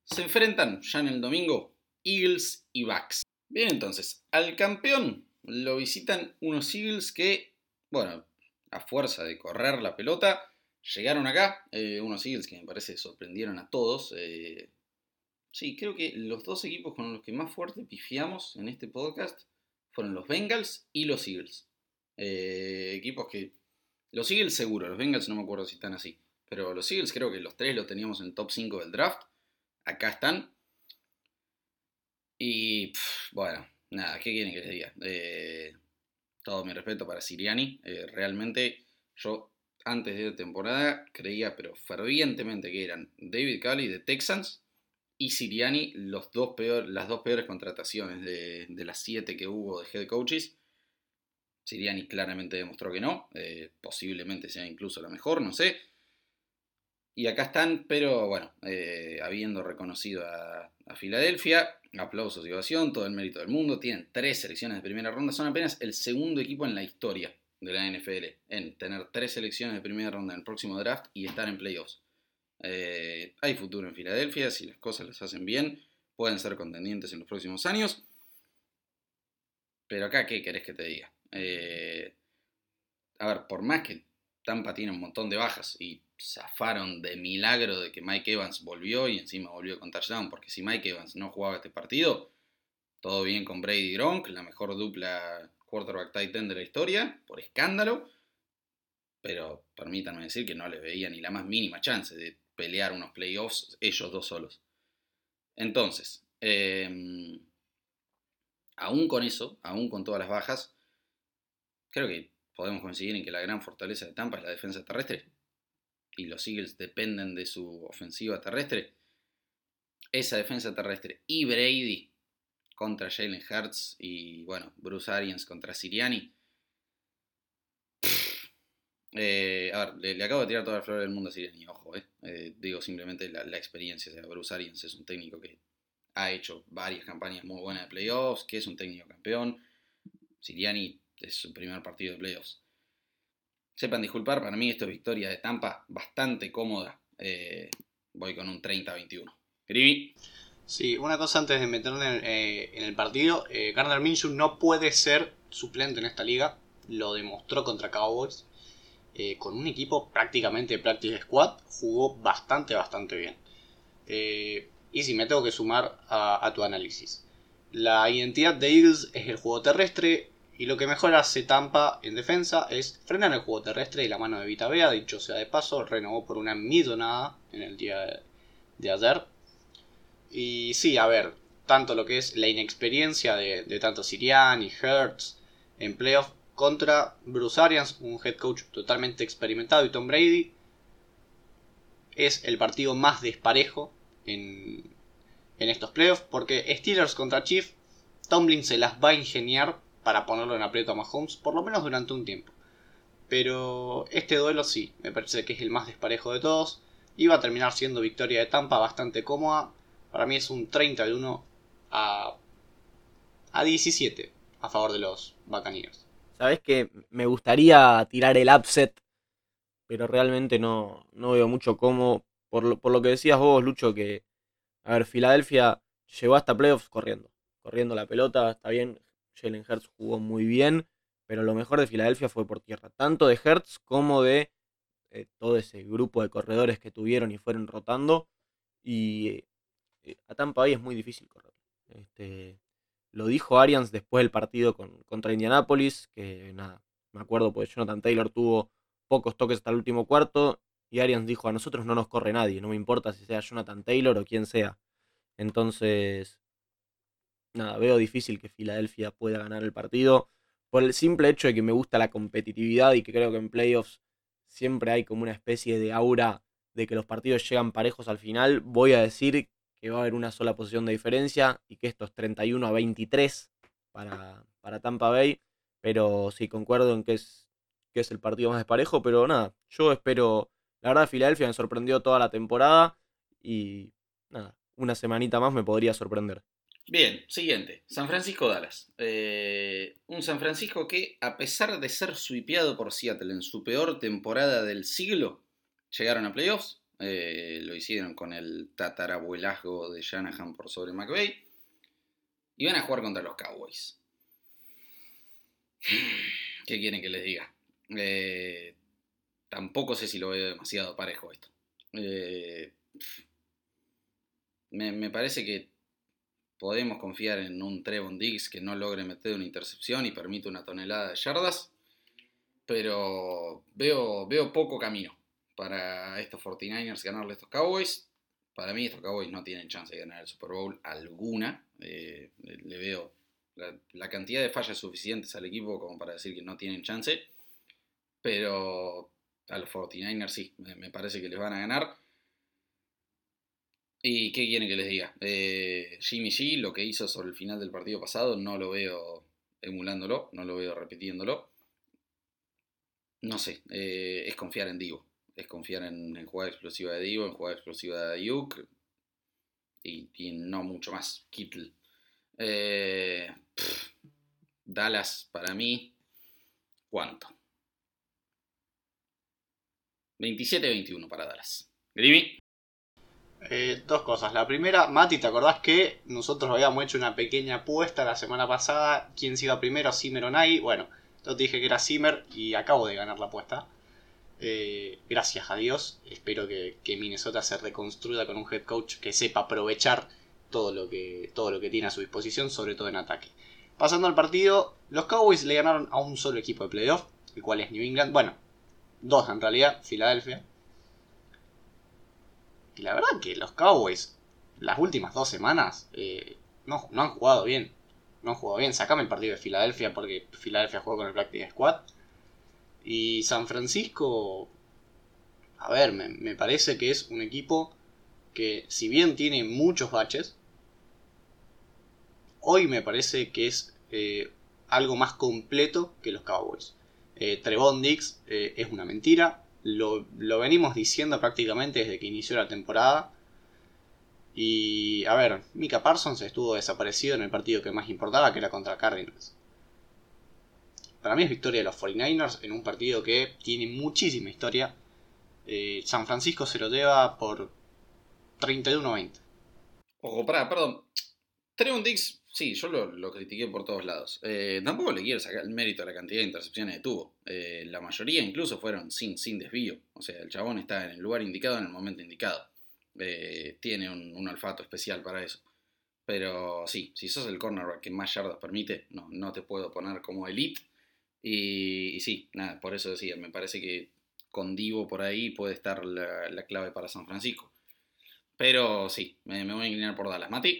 Se enfrentan ya en el domingo Eagles y Bucks. Bien, entonces, al campeón lo visitan unos Eagles que, bueno, a fuerza de correr la pelota, llegaron acá. eh, unos Eagles que me parece sorprendieron a todos. eh, sí, creo que los dos equipos con los que más fuerte pifiamos en este podcast fueron los Bengals y los Eagles. Eh, equipos que. Los Eagles seguro, los Bengals no me acuerdo si están así. Pero los Eagles creo que los tres los teníamos en el top 5 del draft. Acá están. Y bueno, nada, ¿qué quieren que les diga? Eh, todo mi respeto para Siriani. eh, realmente yo antes de la temporada creía, pero fervientemente, que eran David Cali de Texans y Siriani los dos peor, las dos peores contrataciones de, de las siete que hubo de head coaches. Siriani claramente demostró que no, eh, posiblemente sea incluso la mejor, no sé. Y acá están, pero bueno, habiendo reconocido a, a Filadelfia, aplausos y ovación, todo el mérito del mundo. Tienen tres selecciones de primera ronda, son apenas el segundo equipo en la historia de la NFL en tener tres selecciones de primera ronda en el próximo draft y estar en playoffs. Eh, hay futuro en Filadelfia, si las cosas las hacen bien, pueden ser contendientes en los próximos años. Pero acá, ¿qué querés que te diga? Eh, a ver, por más que Tampa tiene un montón de bajas y zafaron de milagro de que Mike Evans volvió y encima volvió con touchdown, porque si Mike Evans no jugaba este partido, todo bien con Brady Gronk, la mejor dupla quarterback tight end de la historia, por escándalo, pero permítanme decir que no les veía ni la más mínima chance de pelear unos playoffs ellos dos solos. Entonces, eh, aún con eso, aún con todas las bajas, creo que podemos coincidir en que la gran fortaleza de Tampa es la defensa terrestre. Y los Eagles dependen de su ofensiva terrestre. Esa defensa terrestre y Brady contra Jalen Hurts y, bueno, Bruce Arians contra Siriani. Eh, a ver, le, le acabo de tirar toda la flor del mundo a Siriani, ojo, eh. Eh, digo simplemente la, la experiencia. O sea, Bruce Arians es un técnico que ha hecho varias campañas muy buenas de playoffs, que es un técnico campeón. Siriani es su primer partido de playoffs. Sepan disculpar, para mí esto es victoria de Tampa bastante cómoda. Eh, voy con un 30-21. Grivi. Sí, una cosa antes de meterme en, eh, en el partido. Eh, Gardner Minshew no puede ser suplente en esta liga. Lo demostró contra Cowboys. Eh, con un equipo prácticamente practice squad. Jugó bastante, bastante bien. Y si me tengo que sumar a tu análisis. La identidad de Eagles es el juego terrestre. Y lo que mejor hace Tampa en defensa es frenar el juego terrestre y la mano de Vita Vea. Dicho sea de paso, renovó por una millonada en el día de, ayer. Y sí, a ver, tanto lo que es la inexperiencia de, de tanto Sirian y Hertz en playoff contra Bruce Arians, un head coach totalmente experimentado, y Tom Brady, es el partido más desparejo en, en estos playoffs, porque Steelers contra Chief, Tomlin se las va a ingeniar para ponerlo en aprieto a Mahomes, por lo menos durante un tiempo. Pero este duelo sí, me parece que es el más desparejo de todos. Va a terminar siendo victoria de Tampa bastante cómoda. Para mí es un 31 a, a 17 a favor de los Buccaneers. Sabes que me gustaría tirar el upset, pero realmente no, no veo mucho cómo. Por lo, por lo que decías vos, Lucho, que. A ver, Filadelfia llegó hasta playoffs corriendo. Corriendo la pelota, está bien. Jalen Hurts jugó muy bien, pero lo mejor de Filadelfia fue por tierra. Tanto de Hertz como de eh, todo ese grupo de corredores que tuvieron y fueron rotando. Y eh, a Tampa Bay es muy difícil correr. Este, lo dijo Arians después del partido con, contra Indianapolis, que nada, me acuerdo, porque Jonathan Taylor tuvo pocos toques hasta el último cuarto y Arians dijo, a nosotros no nos corre nadie, no me importa si sea Jonathan Taylor o quien sea. Entonces, nada, veo difícil que Filadelfia pueda ganar el partido por el simple hecho de que me gusta la competitividad y que creo que en playoffs siempre hay como una especie de aura de que los partidos llegan parejos al final. Voy a decir que va a haber una sola posición de diferencia y que esto es 31 a 23 para, para Tampa Bay. Pero sí, concuerdo en que es, que es el partido más desparejo. Pero nada, yo espero. La verdad, Filadelfia me sorprendió toda la temporada. Y nada, una semanita más me podría sorprender. Bien, siguiente. San Francisco Dallas. Eh, un San Francisco que, a pesar de ser sweepeado por Seattle en su peor temporada del siglo, llegaron a playoffs. Eh, lo hicieron con el tatarabuelazgo de Shanahan por sobre McVay. Y van a jugar contra los Cowboys. ¿Qué quieren que les diga? Eh, tampoco sé si lo veo demasiado parejo esto. me parece que podemos confiar en un Trevon Diggs que no logre meter una intercepción y permite una tonelada de yardas, pero veo, veo poco camino para estos 49ers ganarle a estos Cowboys. Para mí estos Cowboys no tienen chance de ganar el Super Bowl alguna. Eh, le veo la, cantidad de fallas suficientes al equipo como para decir que no tienen chance. Pero a los 49ers sí, me parece que les van a ganar. ¿Y qué quieren que les diga? Eh, Jimmy G, lo que hizo sobre el final del partido pasado, no lo veo emulándolo, no lo veo repitiéndolo. No sé, eh, es confiar en Divo. Es confiar en, jugada explosiva de Divo, en jugada explosiva de Ayuk. Y, no mucho más. Kittle. Eh, Dallas, para mí, ¿cuánto? 27-21 para Dallas. Grimy. Eh, dos cosas. La primera, Mati, ¿te acordás que nosotros habíamos hecho una pequeña apuesta la semana pasada? ¿Quién se iba primero, Zimmer o Nagy? Bueno, yo te dije que era Zimmer y acabo de ganar la apuesta. Eh, gracias a Dios. Espero que, Minnesota se reconstruya con un head coach que sepa aprovechar todo lo que, todo lo que tiene a su disposición, sobre todo en ataque. Pasando al partido, los Cowboys le ganaron a un solo equipo de playoff, el cual es New England. Bueno, dos en realidad, Filadelfia. Y la verdad que los Cowboys, las últimas dos semanas, eh, no, no han jugado bien. No han jugado bien. Sacame el partido de Filadelfia porque Filadelfia jugó con el Practice Squad. Y San Francisco, a ver, me, parece que es un equipo que si bien tiene muchos baches, hoy me parece que es eh, algo más completo que los Cowboys. Eh, Dix eh, es una mentira, lo, venimos diciendo prácticamente desde que inició la temporada. Y a ver, Mika Parsons estuvo desaparecido en el partido que más importaba, que era contra Cardinals. Para mí es victoria de los 49ers en un partido que tiene muchísima historia. Eh, San Francisco se lo lleva por 31-20. Ojo, pará, perdón. Trevon Dix Sí, yo lo, critiqué por todos lados. Eh, tampoco le quiero sacar el mérito a la cantidad de intercepciones que tuvo. Eh, la mayoría incluso fueron sin, sin desvío. O sea, el chabón está en el lugar indicado en el momento indicado. Eh, tiene un, olfato especial para eso. Pero sí, si sos el cornerback que más yardas permite, no, no te puedo poner como elite. Y, sí, nada, por eso decía, me parece que con Divo por ahí puede estar la, clave para San Francisco. Pero sí, me, me voy a inclinar por Dallas. Mati.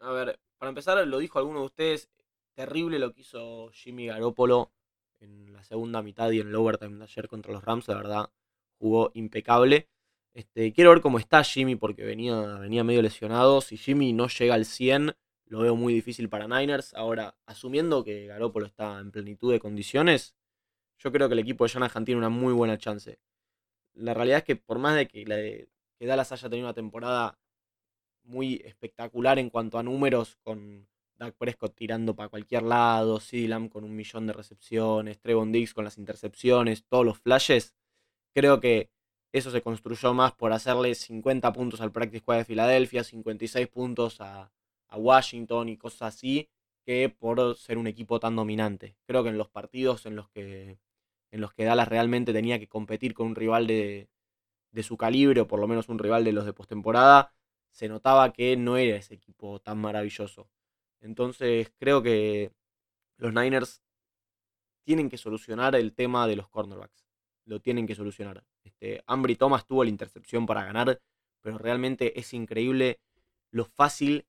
A ver, para empezar, lo dijo alguno de ustedes, terrible lo que hizo Jimmy Garoppolo en la segunda mitad y en el overtime de ayer contra los Rams, de verdad, jugó impecable. Este, quiero ver cómo está Jimmy porque venía, venía medio lesionado. Si Jimmy no llega al 100, lo veo muy difícil para Niners. Ahora, asumiendo que Garoppolo está en plenitud de condiciones, yo creo que el equipo de Shanahan tiene una muy buena chance. La realidad es que por más que, la de, que Dallas haya tenido una temporada muy espectacular en cuanto a números, con Dak Prescott tirando para cualquier lado, Silam con un millón de recepciones, Trevon Diggs con las intercepciones, todos los flashes. Creo que eso se construyó más por hacerle 50 puntos al Practice Squad de Filadelfia, 56 puntos a, a Washington y cosas así, que por ser un equipo tan dominante. Creo que en los partidos en los que, en los que Dallas realmente tenía que competir con un rival de, de su calibre, o por lo menos un rival de los de postemporada, se notaba que no era ese equipo tan maravilloso. Entonces creo que los Niners tienen que solucionar el tema de los cornerbacks. Lo tienen que solucionar. Este, Ambry Thomas tuvo la intercepción para ganar, pero realmente es increíble lo fácil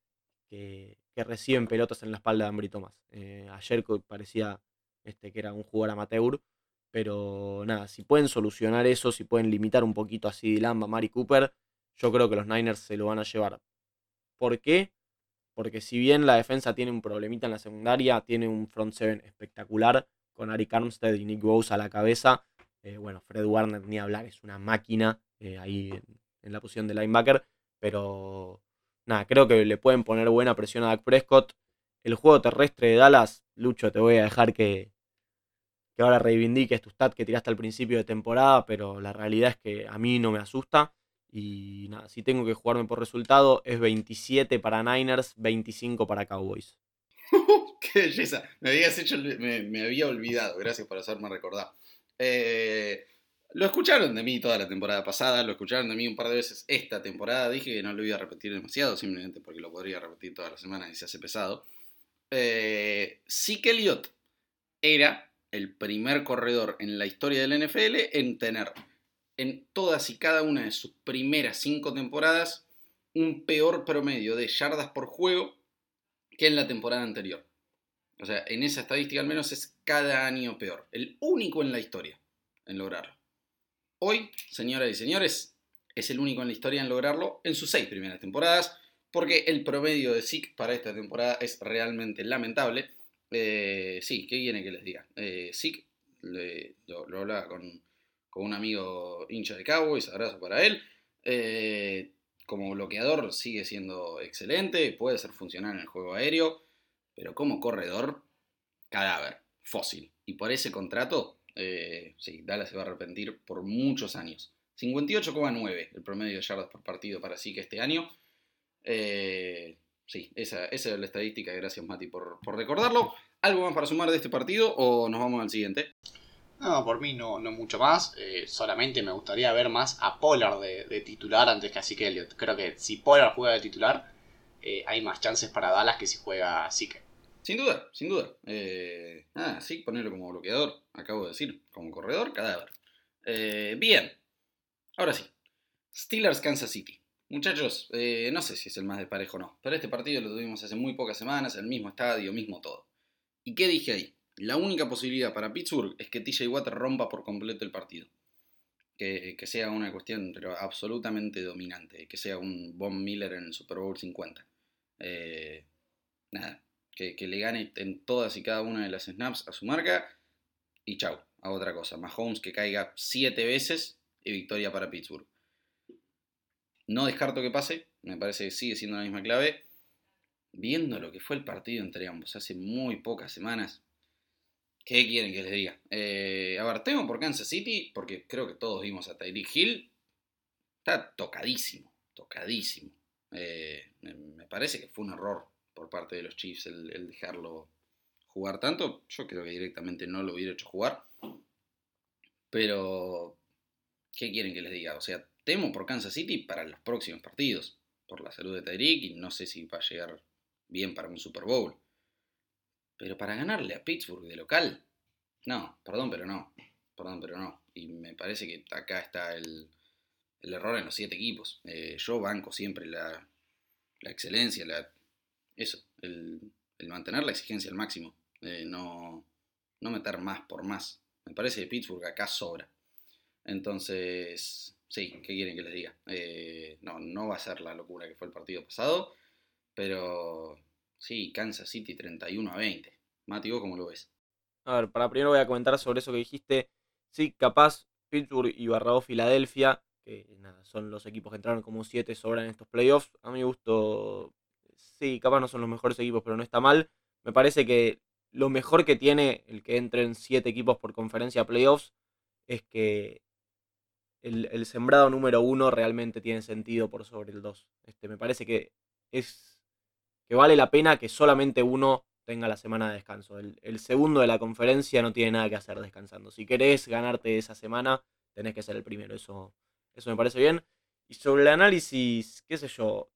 que, reciben pelotas en la espalda de Ambry Thomas. Eh, ayer parecía este, que era un jugador amateur, pero nada, si pueden solucionar eso, si pueden limitar un poquito a CD Lamb, a Mari Cooper, yo creo que los Niners se lo van a llevar. ¿Por qué? Porque si bien la defensa tiene un problemita en la secundaria, tiene un front seven espectacular con Ari Armstead y Nick Bose a la cabeza. Eh, bueno, Fred Warner ni hablar, es una máquina eh, ahí en, la posición de linebacker. Pero nada, creo que le pueden poner buena presión a Dak Prescott. El juego terrestre de Dallas, Lucho, te voy a dejar que, que ahora reivindiques tu stat que tiraste al principio de temporada, pero la realidad es que a mí no me asusta. Y nada, si tengo que jugarme por resultado, es 27 para Niners, 25 para Cowboys. ¡Qué belleza! Me habías hecho, me, había olvidado, gracias por hacerme recordar. Eh, lo escucharon de mí toda la temporada pasada, lo escucharon de mí un par de veces esta temporada. Dije que no lo iba a repetir demasiado, simplemente porque lo podría repetir todas las semanas y se hace pesado. Eh, que Elliott era el primer corredor en la historia del NFL en tener en todas y cada una de sus primeras cinco temporadas un peor promedio de yardas por juego que en la temporada anterior. O sea, en esa estadística al menos es cada año peor. El único en la historia en lograrlo. Hoy, señoras y señores, es el único en la historia en lograrlo en sus seis primeras temporadas, porque el promedio de SIC para esta temporada es realmente lamentable. Eh, sí, ¿qué viene que les diga? Eh, SIC, lo hablaba con, con un amigo hincha de Cowboys, abrazo para él. Eh, como bloqueador sigue siendo excelente, puede ser funcional en el juego aéreo, pero como corredor, cadáver, fósil. Y por ese contrato, eh, sí, Dallas se va a arrepentir por muchos años. 58,9 el promedio de yardas por partido para sí que este año. Eh, sí, esa, es la estadística. Gracias, Mati, por, por recordarlo. ¿Algo más para sumar de este partido o nos vamos al siguiente? No, por mí no, no mucho más. Eh, solamente me gustaría ver más a Pollard de, titular antes que a Zeke Elliott. Creo que si Pollard juega de titular, eh, hay más chances para Dallas que si juega Zeke. Sin duda, sin duda. Eh, nada, sí, ponerlo como bloqueador, acabo de decir, como corredor, cadáver. Eh, bien, ahora sí. Steelers Kansas City. Muchachos, no sé si es el más de parejo o no, pero este partido lo tuvimos hace muy pocas semanas, el mismo estadio, mismo todo. ¿Y qué dije ahí? La única posibilidad para Pittsburgh es que TJ Watt rompa por completo el partido. Que, sea una cuestión absolutamente dominante, que sea un Von Miller en el Super Bowl 50. Eh, nada, que, le gane en todas y cada una de las snaps a su marca y chau, a otra cosa. Mahomes que caiga siete veces y victoria para Pittsburgh. No descarto que pase, me parece que sigue siendo la misma clave. Viendo lo que fue el partido entre ambos hace muy pocas semanas, ¿Qué quieren que les diga? Eh, a ver, temo por Kansas City, porque creo que todos vimos a Tyreek Hill. Está tocadísimo, tocadísimo. Eh, me parece que fue un error por parte de los Chiefs el, dejarlo jugar tanto. Yo creo que directamente no lo hubiera hecho jugar. Pero, ¿qué quieren que les diga? O sea, temo por Kansas City para los próximos partidos. Por la salud de Tyreek y no sé si va a llegar bien para un Super Bowl. Pero para ganarle a Pittsburgh de local, no, perdón, pero no. Perdón, pero no. Y me parece que acá está el, error en los siete equipos. Eh, yo banco siempre la, excelencia, la, eso, el, mantener la exigencia al máximo. Eh, no, no meter más por más. Me parece que Pittsburgh acá sobra. Entonces, sí, ¿qué quieren que les diga? Eh, no, no va a ser la locura que fue el partido pasado, pero Sí, Kansas City 31 a 20. Mati, ¿vos cómo lo ves? A ver, para primero voy a comentar sobre eso que dijiste. Sí, capaz Pittsburgh y Barrado Filadelfia, que nada, son los equipos que entraron como 7 sobran en estos playoffs. A mi gusto, sí, capaz no son los mejores equipos, pero no está mal. Me parece que lo mejor que tiene el que entren 7 equipos por conferencia playoffs es que el, el sembrado número 1 realmente tiene sentido por sobre el 2. Este, me parece que es que vale la pena que solamente uno tenga la semana de descanso. El, segundo de la conferencia no tiene nada que hacer descansando. Si querés ganarte esa semana, tenés que ser el primero. Eso, eso me parece bien. Y sobre el análisis, qué sé yo,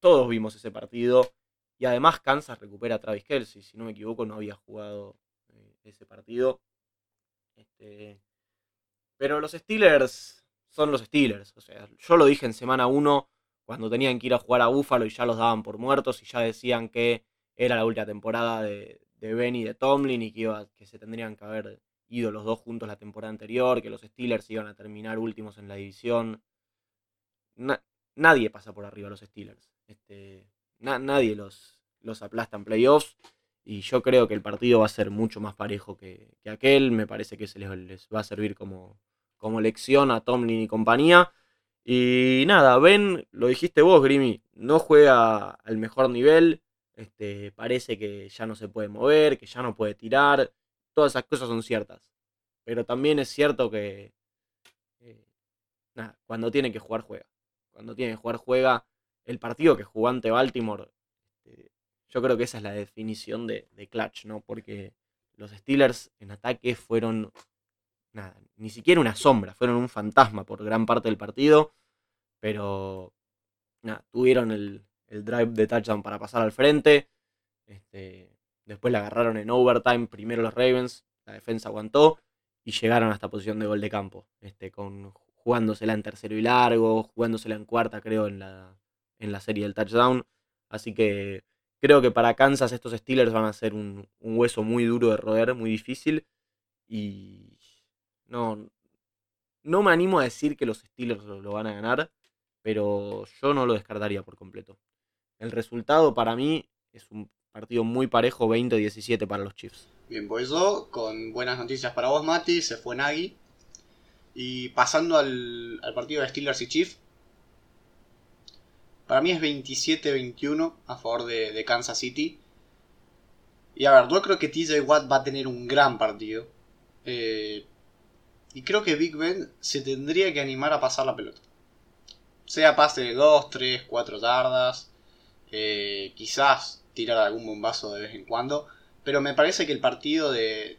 todos vimos ese partido. Y además Kansas recupera a Travis Kelsey. Si no me equivoco, no había jugado eh, ese partido. Este, pero los Steelers son los Steelers. O sea, yo lo dije en semana 1 cuando tenían que ir a jugar a Buffalo y ya los daban por muertos y ya decían que era la última temporada de, de Ben y de Tomlin y que, iba, que se tendrían que haber ido los dos juntos la temporada anterior, que los Steelers iban a terminar últimos en la división. nadie pasa por arriba a los Steelers. Este, nadie los, los aplasta en playoffs. Y yo creo que el partido va a ser mucho más parejo que, aquel. Me parece que se les, va a servir como, como lección a Tomlin y compañía. Y nada, Ben, lo dijiste vos, Grimy, no juega al mejor nivel. Este, parece que ya no se puede mover, que ya no puede tirar. Todas esas cosas son ciertas. Pero también es cierto que eh, nada, cuando tiene que jugar, juega. Cuando tiene que jugar, juega. El partido que jugó ante Baltimore, este, yo creo que esa es la definición de, de clutch, ¿no? Porque los Steelers en ataque fueron nada, ni siquiera una sombra, fueron un fantasma por gran parte del partido, pero nada, tuvieron el, el drive de touchdown para pasar al frente. Este, después la agarraron en overtime, primero los Ravens, la defensa aguantó y llegaron a esta posición de gol de campo, este, con, jugándosela en tercero y largo, jugándosela en cuarta creo en la, en la serie del touchdown. Así que creo que para Kansas estos Steelers van a ser un, hueso muy duro de roer, muy difícil. Y no, no me animo a decir que los Steelers lo van a ganar, pero yo no lo descartaría por completo. El resultado para mí es un partido muy parejo, 20-17 para los Chiefs. Bien, pues eso, con buenas noticias para vos, Mati, se fue Nagy. Y pasando al, partido de Steelers y Chiefs, para mí es 27-21 a favor de, Kansas City. Y a ver, yo creo que TJ Watt va a tener un gran partido. Eh, y creo que Big Ben se tendría que animar a pasar la pelota. Sea pase de 2, 3, 4 yardas. Eh, quizás tirar algún bombazo de vez en cuando. Pero me parece que el partido de,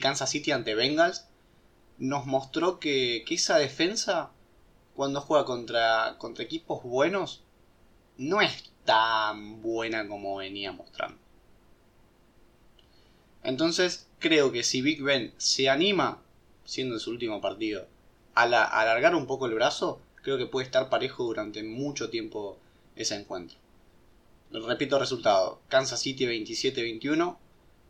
Kansas City ante Bengals nos mostró que, esa defensa, cuando juega contra, contra equipos buenos, no es tan buena como venía mostrando. Entonces, creo que si Big Ben se anima, siendo su último partido, a, a alargar un poco el brazo, creo que puede estar parejo durante mucho tiempo ese encuentro. Repito el resultado. Kansas City 27-21.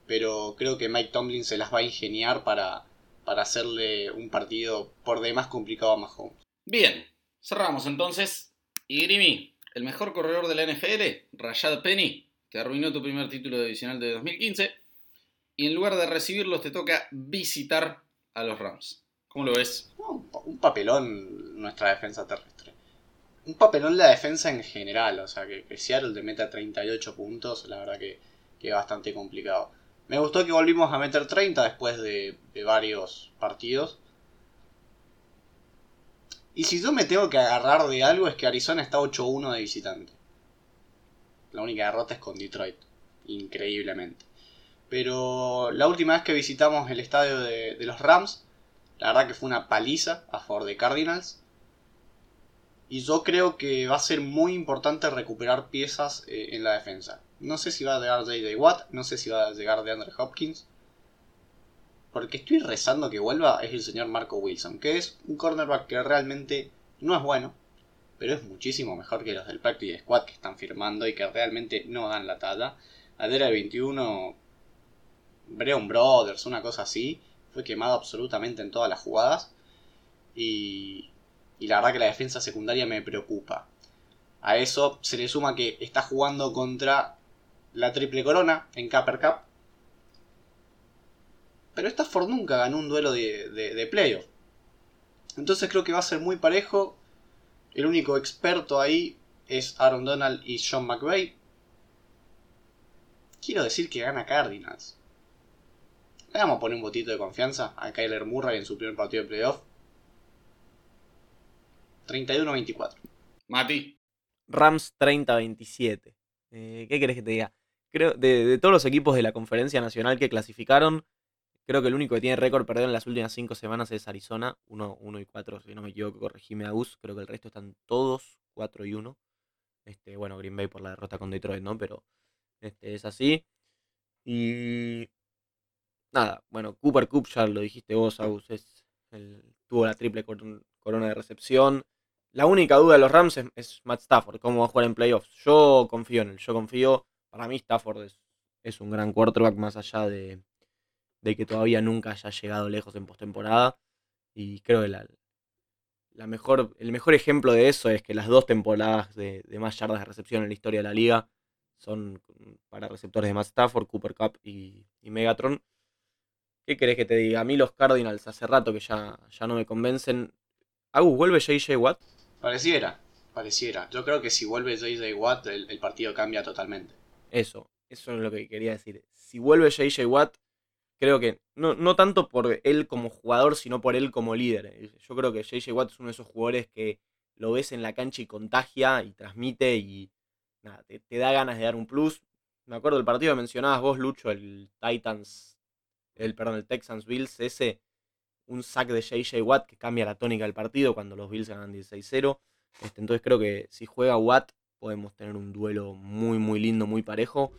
Pero creo que Mike Tomlin se las va a ingeniar para, para hacerle un partido por demás complicado a Mahomes. Bien, cerramos entonces. Y Grimy, el mejor corredor de la NFL, Rashad Penny, que arruinó tu primer título divisional de 2015. Y en lugar de recibirlos, te toca visitar a los Rams. ¿Cómo lo ves? un papelón nuestra defensa terrestre un papelón la defensa en general. O sea, que, Seattle te meta 38 puntos, la verdad que, que es bastante complicado. Me gustó que volvimos a meter 30 después de, varios partidos. Y si yo me tengo que agarrar de algo es que Arizona está 8-1 de visitante. La única derrota es con Detroit. Increíblemente. Pero la última vez que visitamos el estadio de, los Rams, la verdad que fue una paliza a favor de Cardinals. Y yo creo que va a ser muy importante recuperar piezas eh, en la defensa. No sé si va a llegar J.J. Watt, no sé si va a llegar de Andre Hopkins. Porque estoy rezando que vuelva es el señor Marco Wilson, que es un cornerback que realmente no es bueno, pero es muchísimo mejor que los del Practice Squad que están firmando y que realmente no dan la talla. Ayer el 21, Breon Brothers, una cosa así, fue quemado absolutamente en todas las jugadas. Y, la verdad que la defensa secundaria me preocupa. A eso se le suma que está jugando contra la triple corona en Copper Cup. Pero Stafford nunca ganó un duelo de, playoff. Entonces creo que va a ser muy parejo. El único experto ahí es Aaron Donald y Sean McVay. Quiero decir que gana Cardinals. Le vamos a poner un botito de confianza a Kyler Murray en su primer partido de playoff. 31-24. Mati. Rams 30-27. Eh, ¿Qué querés que te diga? Creo, de, todos los equipos de la conferencia nacional que clasificaron, creo que el único que tiene récord perdido en las últimas 5 semanas es Arizona, 1, 1 y 4, si no me equivoco, corregime a Gus. Creo que el resto están todos 4 y 1. Este, bueno, Green Bay por la derrota con Detroit, ¿no? Pero este, es así. Y nada, bueno, Cooper Cup ya lo dijiste vos, Agus, es el- tuvo la triple cor- corona de recepción. La única duda de los Rams es, es Matt Stafford, cómo va a jugar en playoffs. Yo confío en él, yo confío. Para mí Stafford es, es un gran quarterback más allá de, de que todavía nunca haya llegado lejos en postemporada. Y creo que la, la mejor, el mejor ejemplo de eso es que las dos temporadas de, de más yardas de recepción en la historia de la liga son para receptores de Matt Stafford, Cooper Cup y, y Megatron. ¿Qué querés que te diga? A mí los Cardinals hace rato que ya, ya no me convencen. Agus, ¿vuelve JJ Watt? Pareciera, pareciera. Yo creo que si vuelve JJ Watt, el, el partido cambia totalmente. Eso, eso es lo que quería decir. Si vuelve JJ Watt, creo que no, no tanto por él como jugador, sino por él como líder. Yo creo que JJ Watt es uno de esos jugadores que lo ves en la cancha y contagia y transmite y nada, te, te da ganas de dar un plus. Me acuerdo del partido que mencionabas vos, Lucho, el Titans, el perdón, el Texans Bills, ese, un sack de JJ Watt que cambia la tónica del partido cuando los Bills ganan 16-0. Este, entonces creo que si juega Watt podemos tener un duelo muy muy lindo, muy parejo.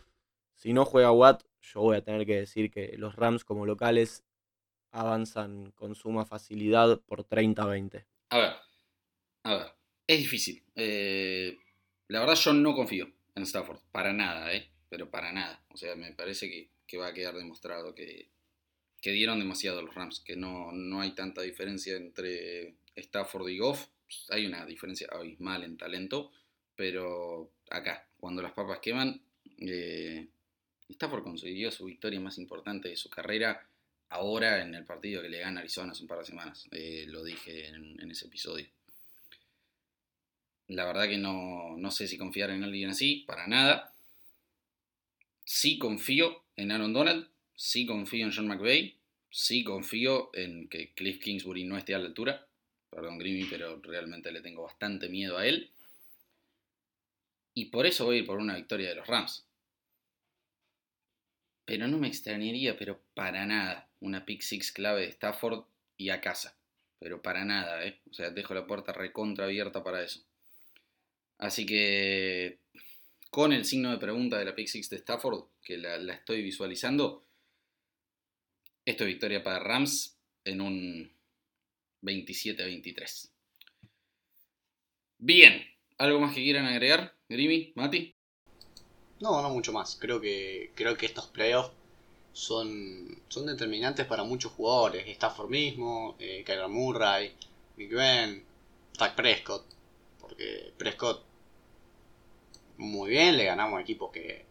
Si no juega Watt, yo voy a tener que decir que los Rams como locales avanzan con suma facilidad por 30-20. A ver, a ver, es difícil. Eh, la verdad yo no confío en Stafford, para nada, ¿eh? Pero para nada. O sea, me parece que, que va a quedar demostrado que, que dieron demasiado los Rams, que no, no hay tanta diferencia entre Stafford y Goff. Hay una diferencia abismal en talento, pero acá, cuando las papas queman, eh, Stafford consiguió su victoria más importante de su carrera ahora en el partido que le gana Arizona hace un par de semanas. Eh, lo dije en, en, ese episodio. La verdad que no, no sé si confiar en alguien así, para nada. Sí confío en Aaron Donald, sí confío en John McVay, sí confío en que Cliff Kingsbury no esté a la altura. Perdón, Grimmy, pero realmente le tengo bastante miedo a él. Y por eso voy a ir por una victoria de los Rams. Pero no me extrañaría, pero para nada, una pick six clave de Stafford y a casa. Pero para nada, ¿eh? O sea, dejo la puerta recontra abierta para eso. Así que, con el signo de pregunta de la pick six de Stafford, que la, la estoy visualizando, esto es victoria para Rams en un 27-23. Bien, ¿algo más que quieran agregar? Grimy, Mati. No, no mucho más. Creo que, creo que estos playoffs son, son determinantes para muchos jugadores. Stafford mismo, eh, Kyler Murray, Big Ben, Dak Prescott. Porque Prescott, muy bien, le ganamos a equipos que,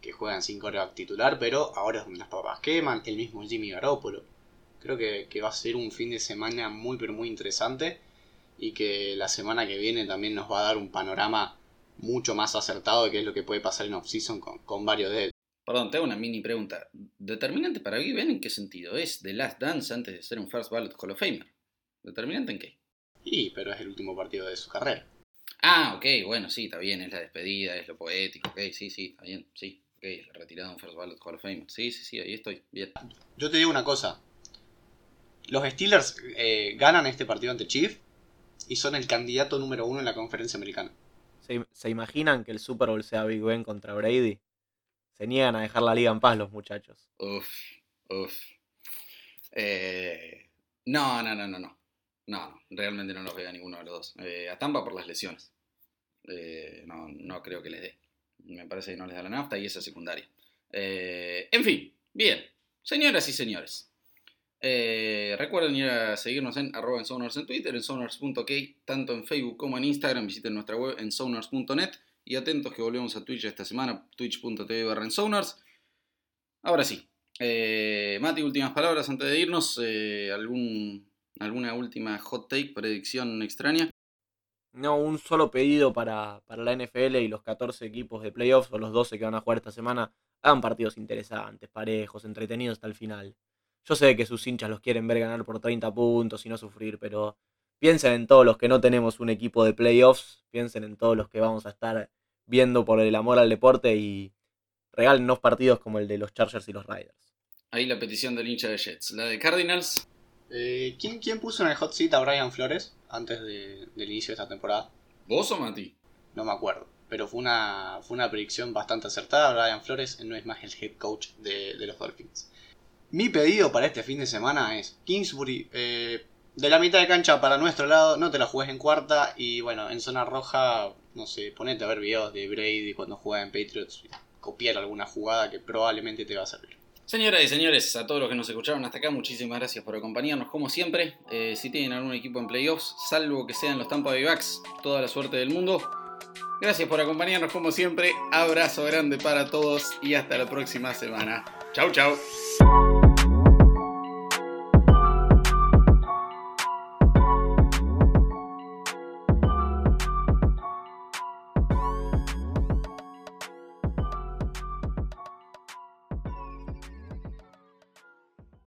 que juegan sin coreback titular, pero ahora es donde las papas queman. El mismo Jimmy Garoppolo. Creo que, que va a ser un fin de semana muy, pero muy interesante. Y que la semana que viene también nos va a dar un panorama mucho más acertado de qué es lo que puede pasar en off-season con, con, varios de ellos. Perdón, te hago una mini pregunta. ¿Determinante para Big Ben en qué sentido? ¿Es The Last Dance antes de ser un First Ballot Hall of Famer? ¿Determinante en qué? Sí, pero es el último partido de su carrera. Ah, ok, bueno, sí, está bien, es la despedida, es lo poético, ok, sí, sí, está bien, sí, ok, de un First Ballot Hall of Famer. Sí, sí, sí, ahí estoy, bien. Yo te digo una cosa. Los Steelers eh, ganan este partido ante Chief y son el candidato número uno en la conferencia americana. ¿Se, ¿Se, imaginan que el Super Bowl sea Big Ben contra Brady? Se niegan a dejar la liga en paz los muchachos. Uf, uf. Eh, no, no, no, no, no. No, no, realmente no los veo a ninguno de los dos. Eh, a Tampa por las lesiones. Eh, no, no creo que les dé. Me parece que no les da la nafta y esa secundaria. Eh, en fin, bien. Señoras y señores. Eh, recuerden ir a seguirnos en arroba en en Twitter, en sonars.k, tanto en Facebook como en Instagram. Visiten nuestra web en sonars.net. Y atentos que volvemos a Twitch esta semana, twitch.tv barra en Sonars. Ahora sí. Eh, Mati, últimas palabras antes de irnos. ¿algún, ¿Alguna última hot take, predicción extraña? No, un solo pedido para, para la NFL y los 14 equipos de playoffs o los 12 que van a jugar esta semana. Hagan partidos interesantes, parejos, entretenidos hasta el final. Yo sé que sus hinchas los quieren ver ganar por 30 puntos y no sufrir, pero piensen en todos los que no tenemos un equipo de playoffs, piensen en todos los que vamos a estar viendo por el amor al deporte y regálenos partidos como el de los Chargers y los Riders. Ahí la petición del hincha de Jets. La de Cardinals. Eh, ¿quién, ¿Quién puso en el hot seat a Brian Flores antes de, del inicio de esta temporada? ¿Vos o Mati? No me acuerdo. Pero fue una, fue una predicción bastante acertada. Brian Flores no es más el head coach de, de los Dolphins. Mi pedido para este fin de semana es Kingsbury, eh, de la mitad de cancha para nuestro lado, no te la juegues en cuarta y bueno, en zona roja, no sé, ponete a ver videos de Brady cuando juega en Patriots, copiar alguna jugada que probablemente te va a servir. Señoras y señores, a todos los que nos escucharon hasta acá, muchísimas gracias por acompañarnos como siempre. Eh, si tienen algún equipo en playoffs, salvo que sean los Tampa Bay Bucks, toda la suerte del mundo. Gracias por acompañarnos como siempre, abrazo grande para todos y hasta la próxima semana. Chau chau.